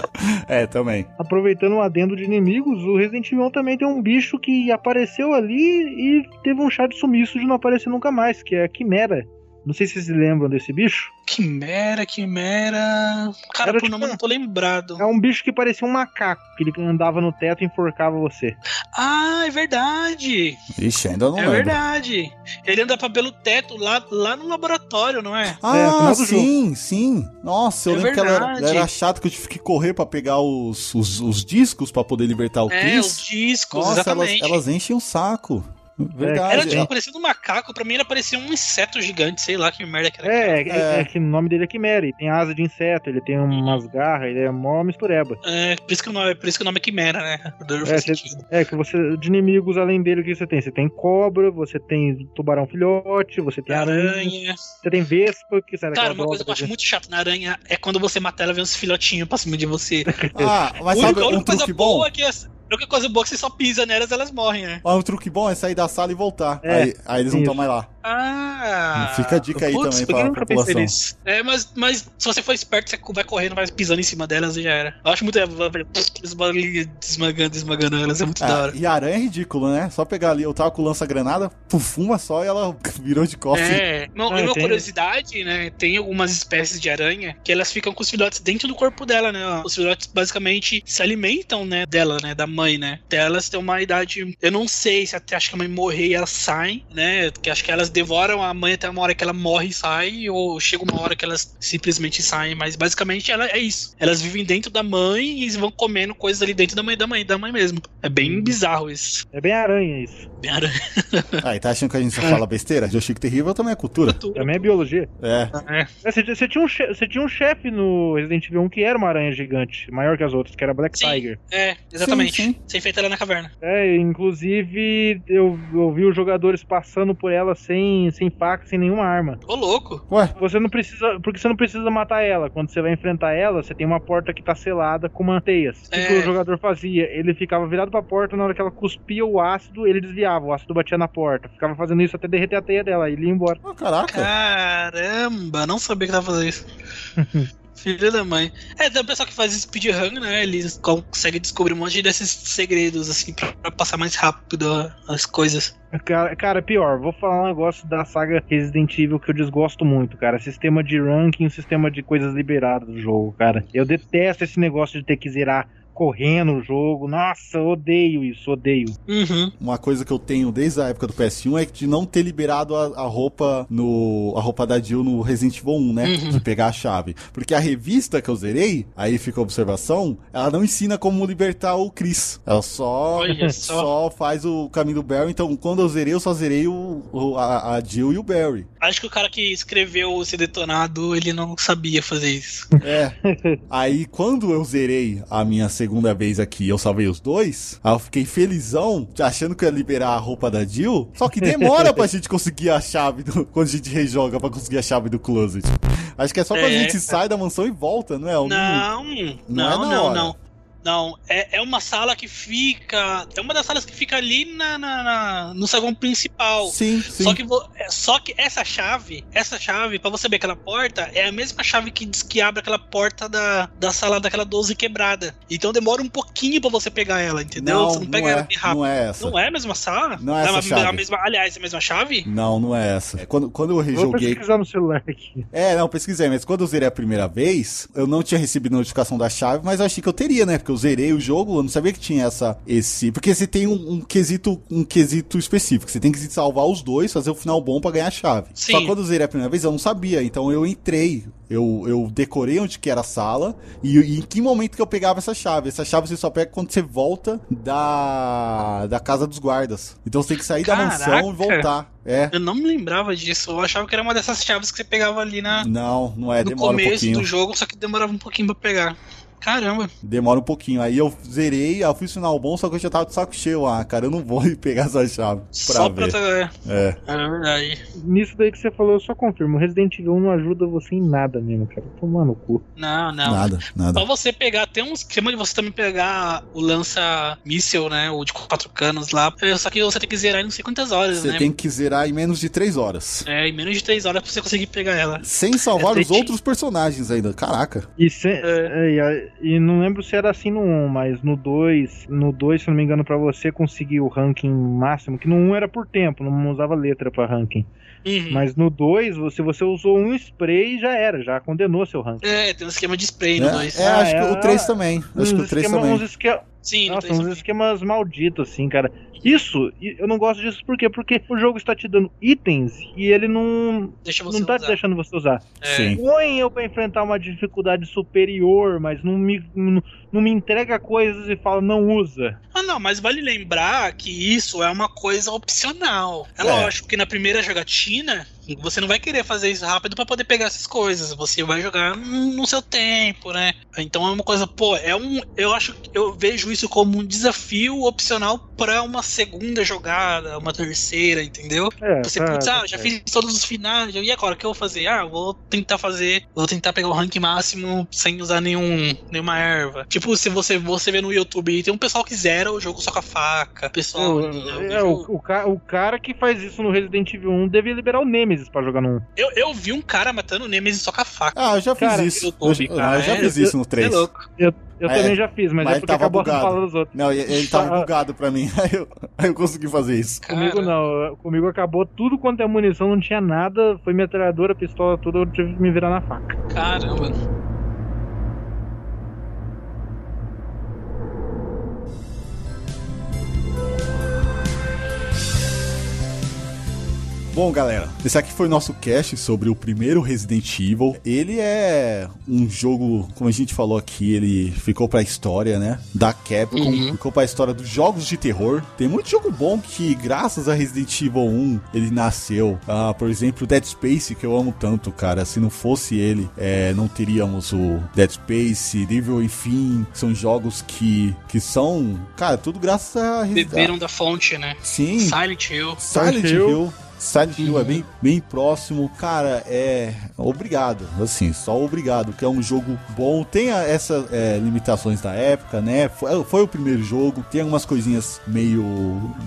<laughs> é, também. Aproveitando o adendo de inimigos, o Resident Evil também tem um bicho que apareceu ali e teve um chá de sumiço de não aparecer nunca mais, que é a Quimera. Não sei se vocês lembram desse bicho. Quimera, quimera. Cara, Era, por tipo, nome não tô lembrado. É um bicho que parecia um macaco, que ele andava no teto e enforcava você. Ah, é verdade. Ixi, ainda não É lembro. verdade. Ele andava pelo teto lá, lá no laboratório, não é? Ah, é, sim, jogo. sim. Nossa, eu é lembro verdade. que ela era, ela era chato que eu tive que correr pra pegar os, os, os discos pra poder libertar o é, Chris. É, os discos, Nossa, exatamente. Elas, elas enchem o saco. Verdade. Era tipo, parecia um macaco, pra mim ele parecia um inseto gigante, sei lá que merda que era. É, é, é, que o nome dele é Quimera, ele tem asa de inseto, ele tem umas garras, ele é mó mistureba. É, por isso que o nome, por isso que o nome é Quimera, né? É, cê, é, que você, de inimigos além dele, o que você tem? Você tem cobra, você tem tubarão filhote, você tem aranha, aranha você tem vespa, que sai Cara, uma coisa que eu acho muito chato na aranha é quando você mata ela, vem uns filhotinhos pra cima de você. ah, mas sabe um truque bom? É que é a única coisa boa é que você só pisa nelas elas morrem, né? Ah, um truque bom é sair da sala e voltar. É, aí, aí eles não estão mais lá. Ah! Fica a dica aí Putz, também pra população. É, mas, mas se você for esperto, você vai correndo, vai pisando em cima delas e já era. Eu acho muito. Desmagando, desmagando elas, é muito é, da hora. E a aranha é ridículo, né? Só pegar ali, eu tava com lança-granada, fuma só e ela <laughs> virou de costas. É, não, ah, uma curiosidade, né? Tem algumas espécies de aranha que elas ficam com os filhotes dentro do corpo dela, né? Os filhotes basicamente se alimentam, né, dela, né? Da mãe, né? Até elas têm uma idade. Eu não sei se até acho que a mãe morrer e elas saem, né? Que acho que elas devoram a mãe até uma hora que ela morre e sai, ou chega uma hora que elas simplesmente saem, mas basicamente ela é isso. Elas vivem dentro da mãe e vão comendo coisas ali dentro da mãe da mãe, da mãe mesmo. É bem uhum. bizarro isso. É bem aranha isso. <laughs> Bem aranha. ah, e tá achando que a gente só fala besteira? De Chico Terrível também é cultura. cultura. Também é biologia. É. é. é você, você, tinha um você tinha um chefe no Resident Evil 1 que era uma aranha gigante, maior que as outras, que era Black sim, Tiger. É, exatamente. Sim, Sim. Você enfrenta ela na caverna. É, inclusive eu, eu vi os jogadores passando por ela sem, sem faca, sem nenhuma arma. Ô, louco. Ué, Você não precisa. Porque você não precisa matar ela. Quando você vai enfrentar ela, você tem uma porta que tá selada com manteias. O que, É. que o jogador fazia? Ele ficava virado pra porta, na hora que ela cuspia o ácido, ele desviava. O ácido batia na porta. Ficava fazendo isso até derreter a teia dela. E ele ia embora. oh, caraca. Caramba, não sabia que tava fazendo isso. <laughs> Filha da mãe. É, tem o pessoal que faz speedrun, né? Eles conseguem descobrir um monte desses segredos, assim, pra, pra passar mais rápido as coisas. Cara, cara, pior, vou falar um negócio da saga Resident Evil que eu desgosto muito, cara. Sistema de ranking, sistema de coisas liberadas do jogo, cara. Eu detesto esse negócio de ter que zerar correndo o jogo. Nossa, eu odeio isso, odeio. Uhum. Uma coisa que eu tenho desde a época do PS1 é de não ter liberado a, a roupa no a roupa da Jill no Resident Evil 1, né? Uhum. De pegar a chave. Porque a revista que eu zerei, aí fica a observação, ela não ensina como libertar o Chris. Ela só <laughs> só. só faz o caminho do Barry. Então, quando eu zerei, eu só zerei o, o- a, a Jill e o Barry. Acho que o cara que escreveu esse detonado, ele não sabia fazer isso. É. <laughs> Aí, quando eu zerei a minha segunda vez aqui, eu salvei os dois, aí eu fiquei felizão, achando que ia liberar a roupa da Jill. Só que demora pra <laughs> gente conseguir a chave do, <laughs> quando a gente rejoga pra conseguir a chave do closet. Acho que é só quando a É. gente sai da mansão e volta, não é? Eu Não, não é não, não. Não. É, é uma sala que fica. É uma das salas que fica ali na, na- na- no saguão principal. Sim, sim. Só que, é, só que essa chave, essa chave, pra você abrir aquela porta, é a mesma chave que diz que abre aquela porta da, da sala daquela 12 quebrada. Então demora um pouquinho pra você pegar ela, entendeu? Não, você não pega não ela é, bem rápido. não é essa. Não é a mesma sala? Não é essa a, chave. A mesma, aliás, é a mesma chave? Não, não é essa. É, Quando, quando eu Vou rejoguei. pesquisar no celular aqui. É, não, pesquisei, mas quando eu zerei a primeira vez, eu não tinha recebido notificação da chave, mas eu achei que eu teria, né? Porque eu zerei o jogo, eu não sabia que tinha essa, esse... Porque você tem um, um quesito um quesito específico, você tem que salvar os dois, fazer o final bom pra ganhar a chave. Sim. Só quando eu zerei a primeira vez, eu não sabia, então eu entrei, eu, eu decorei onde que era a sala e, e em que momento que eu pegava essa chave. Essa chave você só pega quando você volta da, da casa dos guardas. Então você tem que sair da Caraca. mansão e voltar. É. Eu não me lembrava disso. Eu achava que era uma dessas chaves que você pegava ali na, Não, não é, no demora um começo pouquinho. do jogo, só que demorava um pouquinho pra pegar. Caramba. Demora um pouquinho. Aí eu zerei, eu fiz final bom, só que eu já tava de saco cheio. Ah, cara, eu não vou ir <laughs> pegar essa chave pra Só ver. pra. É, É. é verdade. Nisso daí que você falou, eu só confirmo. Resident Evil não ajuda você em nada mesmo, cara. Tomar no cu. Não, não. Nada, nada. Só você pegar, tem um esquema de você também pegar o lança-míssel, né? O de quatro canos lá. É, Só que você tem que zerar em não sei quantas horas, Você né? tem que zerar em menos de 3 horas. É, em menos de três horas pra você conseguir pegar ela. Sem salvar É, os outros personagens ainda. Caraca. E, se- É. é, e, não lembro se era assim no 1, mas no 2, no 2, se não me engano, pra você conseguir o ranking máximo, que no 1 era por tempo, não usava letra pra ranking. Uhum. Mas no 2, você, você usou um spray já era, já condenou seu ranking. É, tem um esquema de spray no É, 2. é, Ah, acho que é, o 3 também. Acho que o 3 esquema- também. uns esque- Sim, no Nossa, 3 uns esquemas malditos, assim, cara. Isso, eu não gosto disso por quê? Porque o jogo está te dando itens e ele não, Deixa você não tá usar. deixando você usar. É. Sim. Põe eu pra enfrentar uma dificuldade superior, mas não me, não, não me entrega coisas e fala, não usa. Ah, não, mas vale lembrar que isso é uma coisa opcional. É, É. lógico que na primeira jogatina, você não vai querer fazer isso rápido pra poder pegar essas coisas. Você vai jogar no seu tempo, né? Então é uma coisa, pô, é um. Eu acho que eu vejo isso como um desafio opcional pra uma segunda jogada, uma terceira, entendeu? É, Você, tá- putz, ah, já certo. fiz todos os finais, e agora o que eu vou fazer? Ah, vou tentar fazer, vou tentar pegar o rank máximo sem usar nenhum, nenhuma erva. Tipo, se você, você vê no YouTube, tem um pessoal que zera o jogo só com a faca. Pessoal, Eu- eu, é, o, o, ca- o cara que faz isso no Resident Evil 1 devia liberar o Nemesis pra jogar no 1. eu, eu vi um cara matando o Nemesis só com a faca. Ah, eu já fiz Cara, isso. no YouTube, eu, cara, eu já é, fiz isso no É 3. louco. Eu É, também já fiz, mas, mas é ele porque tava acabou bugado. falando dos outros. Não, ele, ele tava Ah. bugado pra mim. <laughs> Aí eu, aí eu consegui fazer isso. Comigo Cara, não, comigo acabou tudo quanto é munição, não tinha nada, foi metralhadora, pistola, tudo, eu tive que me virar na faca. Caramba. Bom, galera, esse aqui foi o nosso cast sobre o primeiro Resident Evil. Ele é um jogo, como a gente falou aqui, ele ficou pra história, né? Da Capcom, uhum. ficou pra história dos jogos de terror. Tem muito jogo bom que, graças a Resident Evil 1, ele nasceu. Ah, por exemplo, Dead Space, que eu amo tanto, cara. Se não fosse ele, é, não teríamos o Dead Space, Devil Enfim. São jogos que, que são, cara, tudo graças a. Beberam da fonte, né? Sim. Silent Hill. Silent Hill. Hill. Silent Hill é bem, bem próximo. Cara, é. Obrigado. Assim, só obrigado. Que é um jogo bom. Tem essas é, limitações da época, né? Foi, foi, o primeiro jogo. Tem algumas coisinhas meio,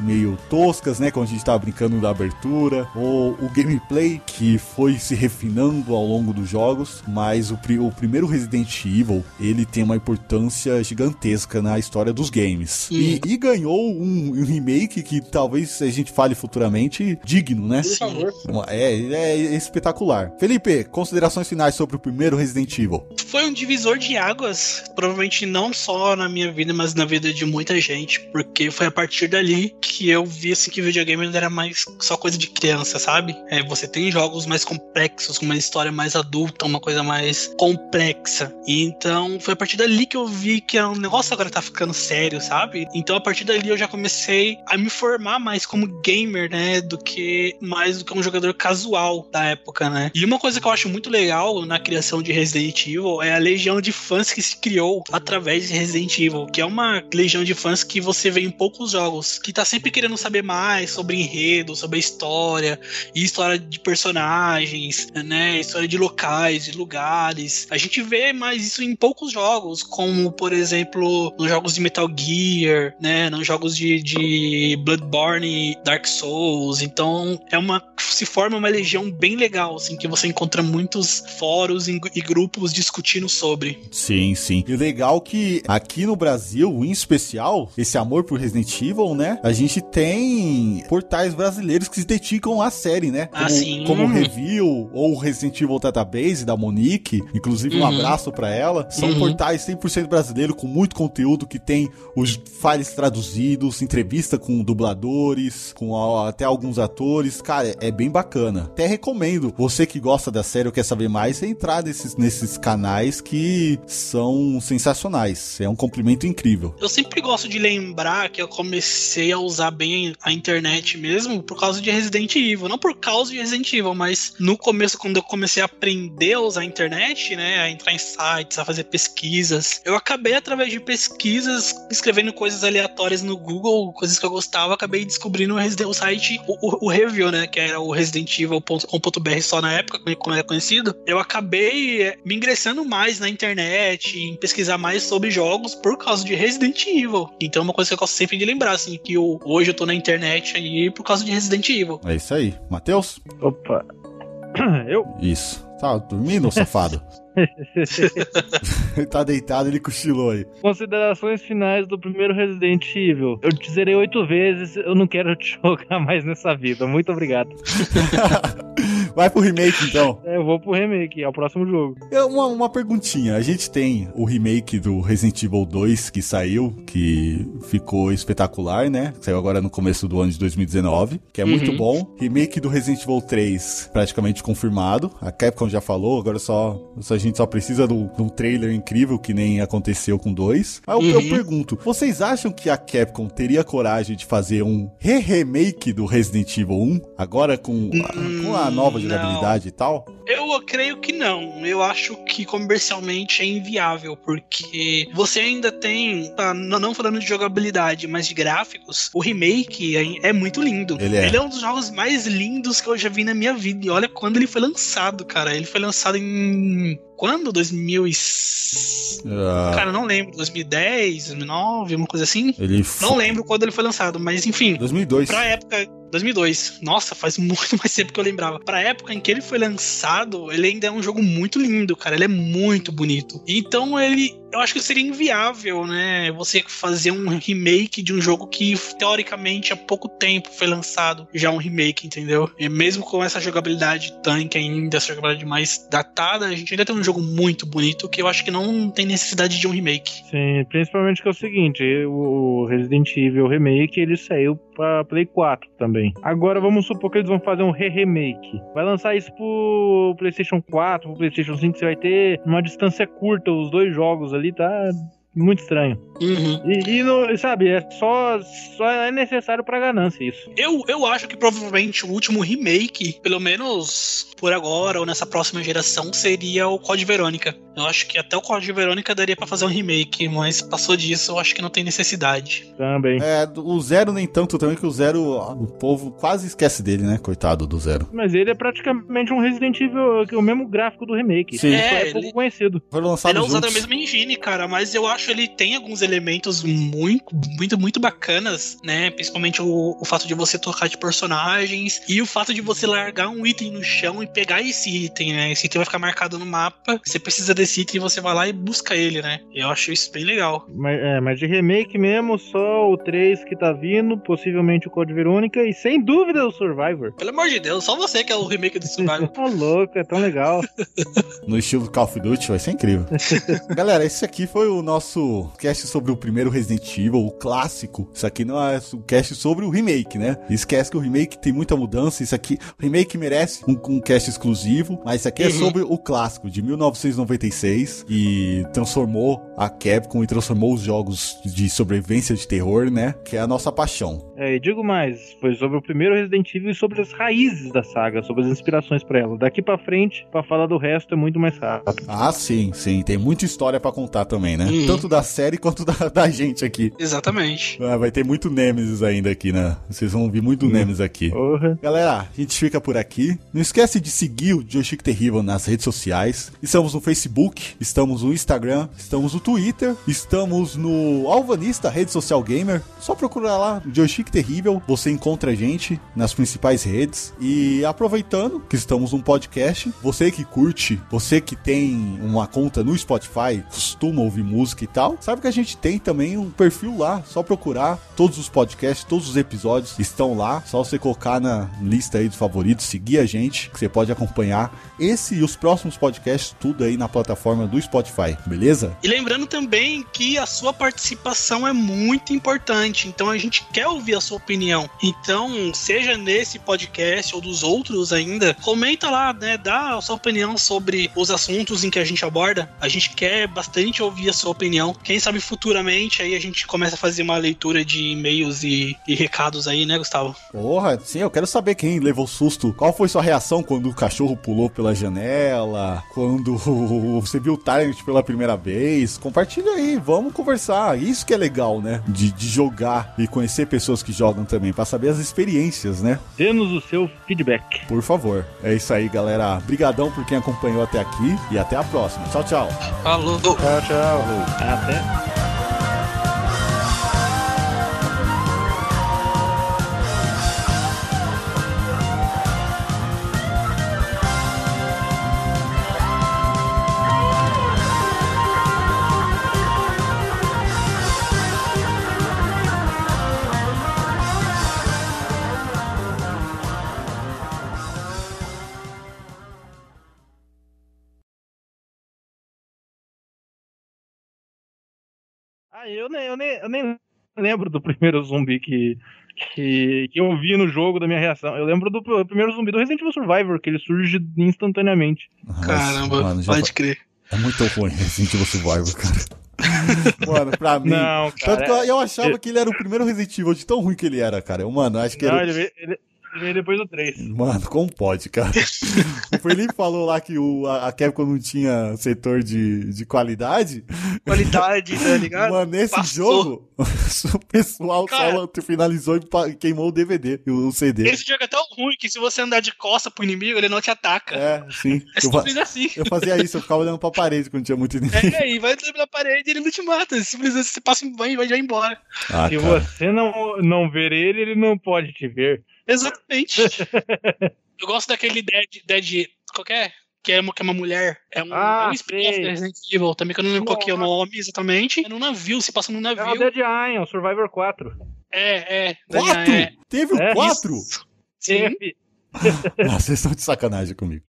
meio toscas, né? Quando a gente tava brincando da abertura. Ou o gameplay que foi se refinando ao longo dos jogos. Mas o, o primeiro Resident Evil, ele tem uma importância gigantesca na história dos games. E, e, ganhou um, um remake que talvez a gente fale futuramente digno né? Por favor. É, é espetacular. Felipe, considerações finais sobre o primeiro Resident Evil. Foi um divisor de águas, provavelmente não só na minha vida, mas na vida de muita gente, porque foi a partir dali que eu vi assim que videogame não era mais só coisa de criança, sabe? É, você tem jogos mais complexos, com uma história mais adulta, uma coisa mais complexa. E então foi a partir dali que eu vi que o negócio agora tá ficando sério, sabe? Então a partir dali eu já comecei a me formar mais como gamer, né, do que mais do que um jogador casual da época, né? E uma coisa que eu acho muito legal na criação de Resident Evil é a legião de fãs que se criou através de Resident Evil, que é uma legião de fãs que você vê em poucos jogos, que tá sempre querendo saber mais sobre enredo, sobre história, e história de personagens, né? História de locais, de lugares. A gente vê mais isso em poucos jogos, como por exemplo nos jogos de Metal Gear, né? Nos jogos de, de Bloodborne, Dark Souls. Então é uma se forma uma legião bem legal, assim, que você encontra muitos fóruns e, grupos discutindo sobre. Sim, sim. E legal que aqui no Brasil, em especial, esse amor por Resident Evil, né? A gente tem portais brasileiros que se dedicam à série, né? Ah, como, ah, sim. como Review ou Resident Evil Database da Monique, inclusive um uhum. abraço para ela. São uhum. portais 100% brasileiro com muito conteúdo que tem os files traduzidos, entrevista com dubladores, com até alguns atores cara, é bem bacana. Até recomendo, você que gosta da série ou quer saber mais, entrar nesses, nesses canais que são sensacionais. É um complemento incrível. Eu sempre gosto de lembrar que eu comecei a usar bem a internet mesmo por causa de Resident Evil. Não por causa de Resident Evil, mas no começo, quando eu comecei a aprender a usar a internet, né, a entrar em sites, a fazer pesquisas, eu acabei através de pesquisas escrevendo coisas aleatórias no Google, coisas que eu gostava, acabei descobrindo o, site, o, o Review, né? Que era o Resident Evil.com.br só na época, como era conhecido. Eu acabei é, me ingressando mais na internet, em pesquisar mais sobre jogos por causa de Resident Evil. Então é uma coisa que eu gosto sempre de lembrar, assim, que eu, hoje eu tô na internet aí por causa de Resident Evil. É isso aí. Matheus? Opa. <clears throat> Eu? Isso. Tá dormindo, safado? <laughs> ele tá deitado, ele cochilou aí. Considerações finais do primeiro Resident Evil. Eu te zerei oito vezes, eu não quero te <laughs> jogar mais nessa vida. Muito obrigado. <laughs> Vai pro remake então. <laughs> É, eu vou pro remake, é o próximo jogo. É uma, uma perguntinha. A gente tem o remake do Resident Evil 2 que saiu, que ficou espetacular, né? Saiu agora no começo do ano de 2019, que é uhum. muito bom. Remake do Resident Evil 3 praticamente confirmado. A Capcom já falou, agora só, só gente só precisa de um trailer incrível que nem aconteceu com dois. Aí eu, uhum. eu pergunto, vocês acham que a Capcom teria coragem de fazer um re-remake do Resident Evil 1? Agora com, a, com a nova jogabilidade não. e tal? Eu creio que não. Eu acho que comercialmente é inviável, porque você ainda tem, tá, não falando de jogabilidade, mas de gráficos, o remake é, é muito lindo. Ele é. ele é um dos jogos mais lindos que eu já vi na minha vida. E olha quando ele foi lançado, cara. Ele foi lançado em quando? 2000 e... Uh... Cara, não lembro. 2010, 2009, uma coisa assim? Ele Não lembro quando ele foi lançado, mas enfim. 2002. Pra época... 2002. Nossa, faz <laughs> muito mais tempo que eu lembrava. Pra época em que ele foi lançado, ele ainda é um jogo muito lindo, cara. Ele é muito bonito. Então ele eu acho que seria inviável, né? Você fazer um remake de um jogo que, teoricamente, há pouco tempo foi lançado já um remake, entendeu? E mesmo com essa jogabilidade tanque ainda, essa jogabilidade mais datada, a gente ainda tem um jogo muito bonito que eu acho que não tem necessidade de um remake. Sim, principalmente que é o seguinte, o Resident Evil Remake, ele saiu pra Play 4 também. Agora vamos supor que eles vão fazer um re-remake. Vai lançar isso pro PlayStation 4, pro PlayStation 5, você vai ter uma distância curta os dois jogos ali, tá? muito estranho. Uhum. E, e sabe, é só, só é necessário pra ganância isso. Eu, eu acho que provavelmente o último remake, pelo menos por agora ou nessa próxima geração, seria o Code Verônica. Eu acho que até o Code Verônica daria para fazer um remake, mas passou disso, eu acho que não tem necessidade. Também. É, o Zero nem tanto também, que o Zero, o povo quase esquece dele, né? Coitado do Zero. Mas ele é praticamente um Resident Evil, que é o mesmo gráfico do remake. Sim. É, é pouco ele... conhecido. Foi lançado ele é usado juntos. na mesma engine, cara, mas eu acho ele tem alguns elementos muito, muito, muito bacanas, né? Principalmente o, o fato de você trocar de personagens e o fato de você largar um item no chão e pegar esse item, né? Esse item vai ficar marcado no mapa. Você precisa desse item e você vai lá e busca ele, né? Eu acho isso bem legal. Mas, é, mas de remake mesmo, só o 3 que tá vindo, possivelmente o Code Verônica e sem dúvida o Survivor. Pelo amor de Deus, só você que é o remake do Survivor. <laughs> Tá louco, é tão legal. <laughs> no estilo Call of Duty, vai ser incrível. <laughs> Galera, esse aqui foi o nosso cast sobre o primeiro Resident Evil, o clássico. Isso aqui não é o cast sobre o remake, né? Esquece que o remake tem muita mudança. Isso aqui, o remake merece um, um cast exclusivo, mas isso aqui é Uhum. sobre o clássico de 1996 e transformou a Capcom e transformou os jogos de sobrevivência de terror, né? Que é a nossa paixão. É, e digo mais, foi sobre o primeiro Resident Evil e sobre as raízes da saga, sobre as inspirações pra ela. Daqui pra frente, pra falar do resto é muito mais rápido. Ah, sim, sim. Tem muita história pra contar também, né? Uhum. Tanto da série quanto da, da gente aqui. Exatamente. Ah, vai ter muito Nemesis ainda aqui, né? Vocês vão ouvir muito Nemesis aqui. Porra. Galera, a gente fica por aqui. Não esquece de seguir o Joystick Terrível nas redes sociais. Estamos no Facebook, estamos no Instagram, estamos no Twitter, estamos no Alvanista, rede social gamer. Só procurar lá Joystick Terrível, você encontra a gente nas principais redes. E aproveitando que estamos num podcast, você que curte, você que tem uma conta no Spotify, costuma ouvir música e tal, sabe que a gente tem também um perfil lá, só procurar todos os podcasts, todos os episódios estão lá, só você colocar na lista aí dos favoritos, seguir a gente, que você pode acompanhar esse e os próximos podcasts tudo aí na plataforma do Spotify, beleza? E lembrando também que a sua participação é muito importante, então a gente quer ouvir a sua opinião. Então, seja nesse podcast ou dos outros ainda, comenta lá, né? Dá a sua opinião sobre os assuntos em que a gente aborda. A gente quer bastante ouvir a sua opinião. Quem sabe futuramente aí a gente começa a fazer uma leitura de e-mails e, e recados aí, né, Gustavo? Porra, sim, eu quero saber quem levou susto. Qual foi sua reação quando o cachorro pulou pela janela? Quando <laughs> você viu o Tyrant pela primeira vez? Compartilha aí, vamos conversar. Isso que é legal, né? De, de jogar e conhecer pessoas que jogam também, pra saber as experiências, né? Dê-nos o seu feedback. Por favor. É isso aí, galera. Brigadão por quem acompanhou até aqui e até a próxima. Tchau, tchau. Falou! Tchau, tchau. Até. Ah, eu nem, eu, nem, eu nem lembro do primeiro zumbi que, que, que eu vi no jogo da minha reação. Eu lembro do pr- primeiro zumbi do Resident Evil Survivor, que ele surge instantaneamente. Mas, Caramba, mano, já pode crer. É muito ruim Resident Evil Survivor, cara. <laughs> Mano, pra mim. Não, Tanto cara. que eu, eu achava que ele era o primeiro Resident Evil de tão ruim que ele era, cara. Eu, mano, acho que Não, era. ele ele, ele veio depois do 3. Mano, como pode, cara? <laughs> o Felipe falou lá que o, a, a Capcom não tinha setor de, de qualidade. Qualidade, tá ligado? Mano, nesse Passou. jogo, <laughs> o pessoal Cara. só finalizou e queimou o DVD, o, o CD. Esse jogo é tão ruim que se você andar de costa pro inimigo, ele não te ataca. É, sim. É Eu, assim. eu fazia isso, eu ficava olhando pra parede quando tinha muito inimigo. É, e vai na parede e ele não te mata. Simplesmente você passa e vai, vai já embora. Ah, Se cara. você não, não ver ele, ele não pode te ver. Exatamente. <laughs> Eu gosto daquele Dead. Dead qualquer? Que é uma, que é uma mulher. É um, Ah, é um spin-off da Resident Evil também, que eu não lembro qual que é o nome exatamente. É num navio, se passa num É o navio. Dead Iron, Survivor 4. É, é. Quatro? É, Teve o É, quatro? Sim. Teve. <laughs> Ah, vocês estão de sacanagem comigo.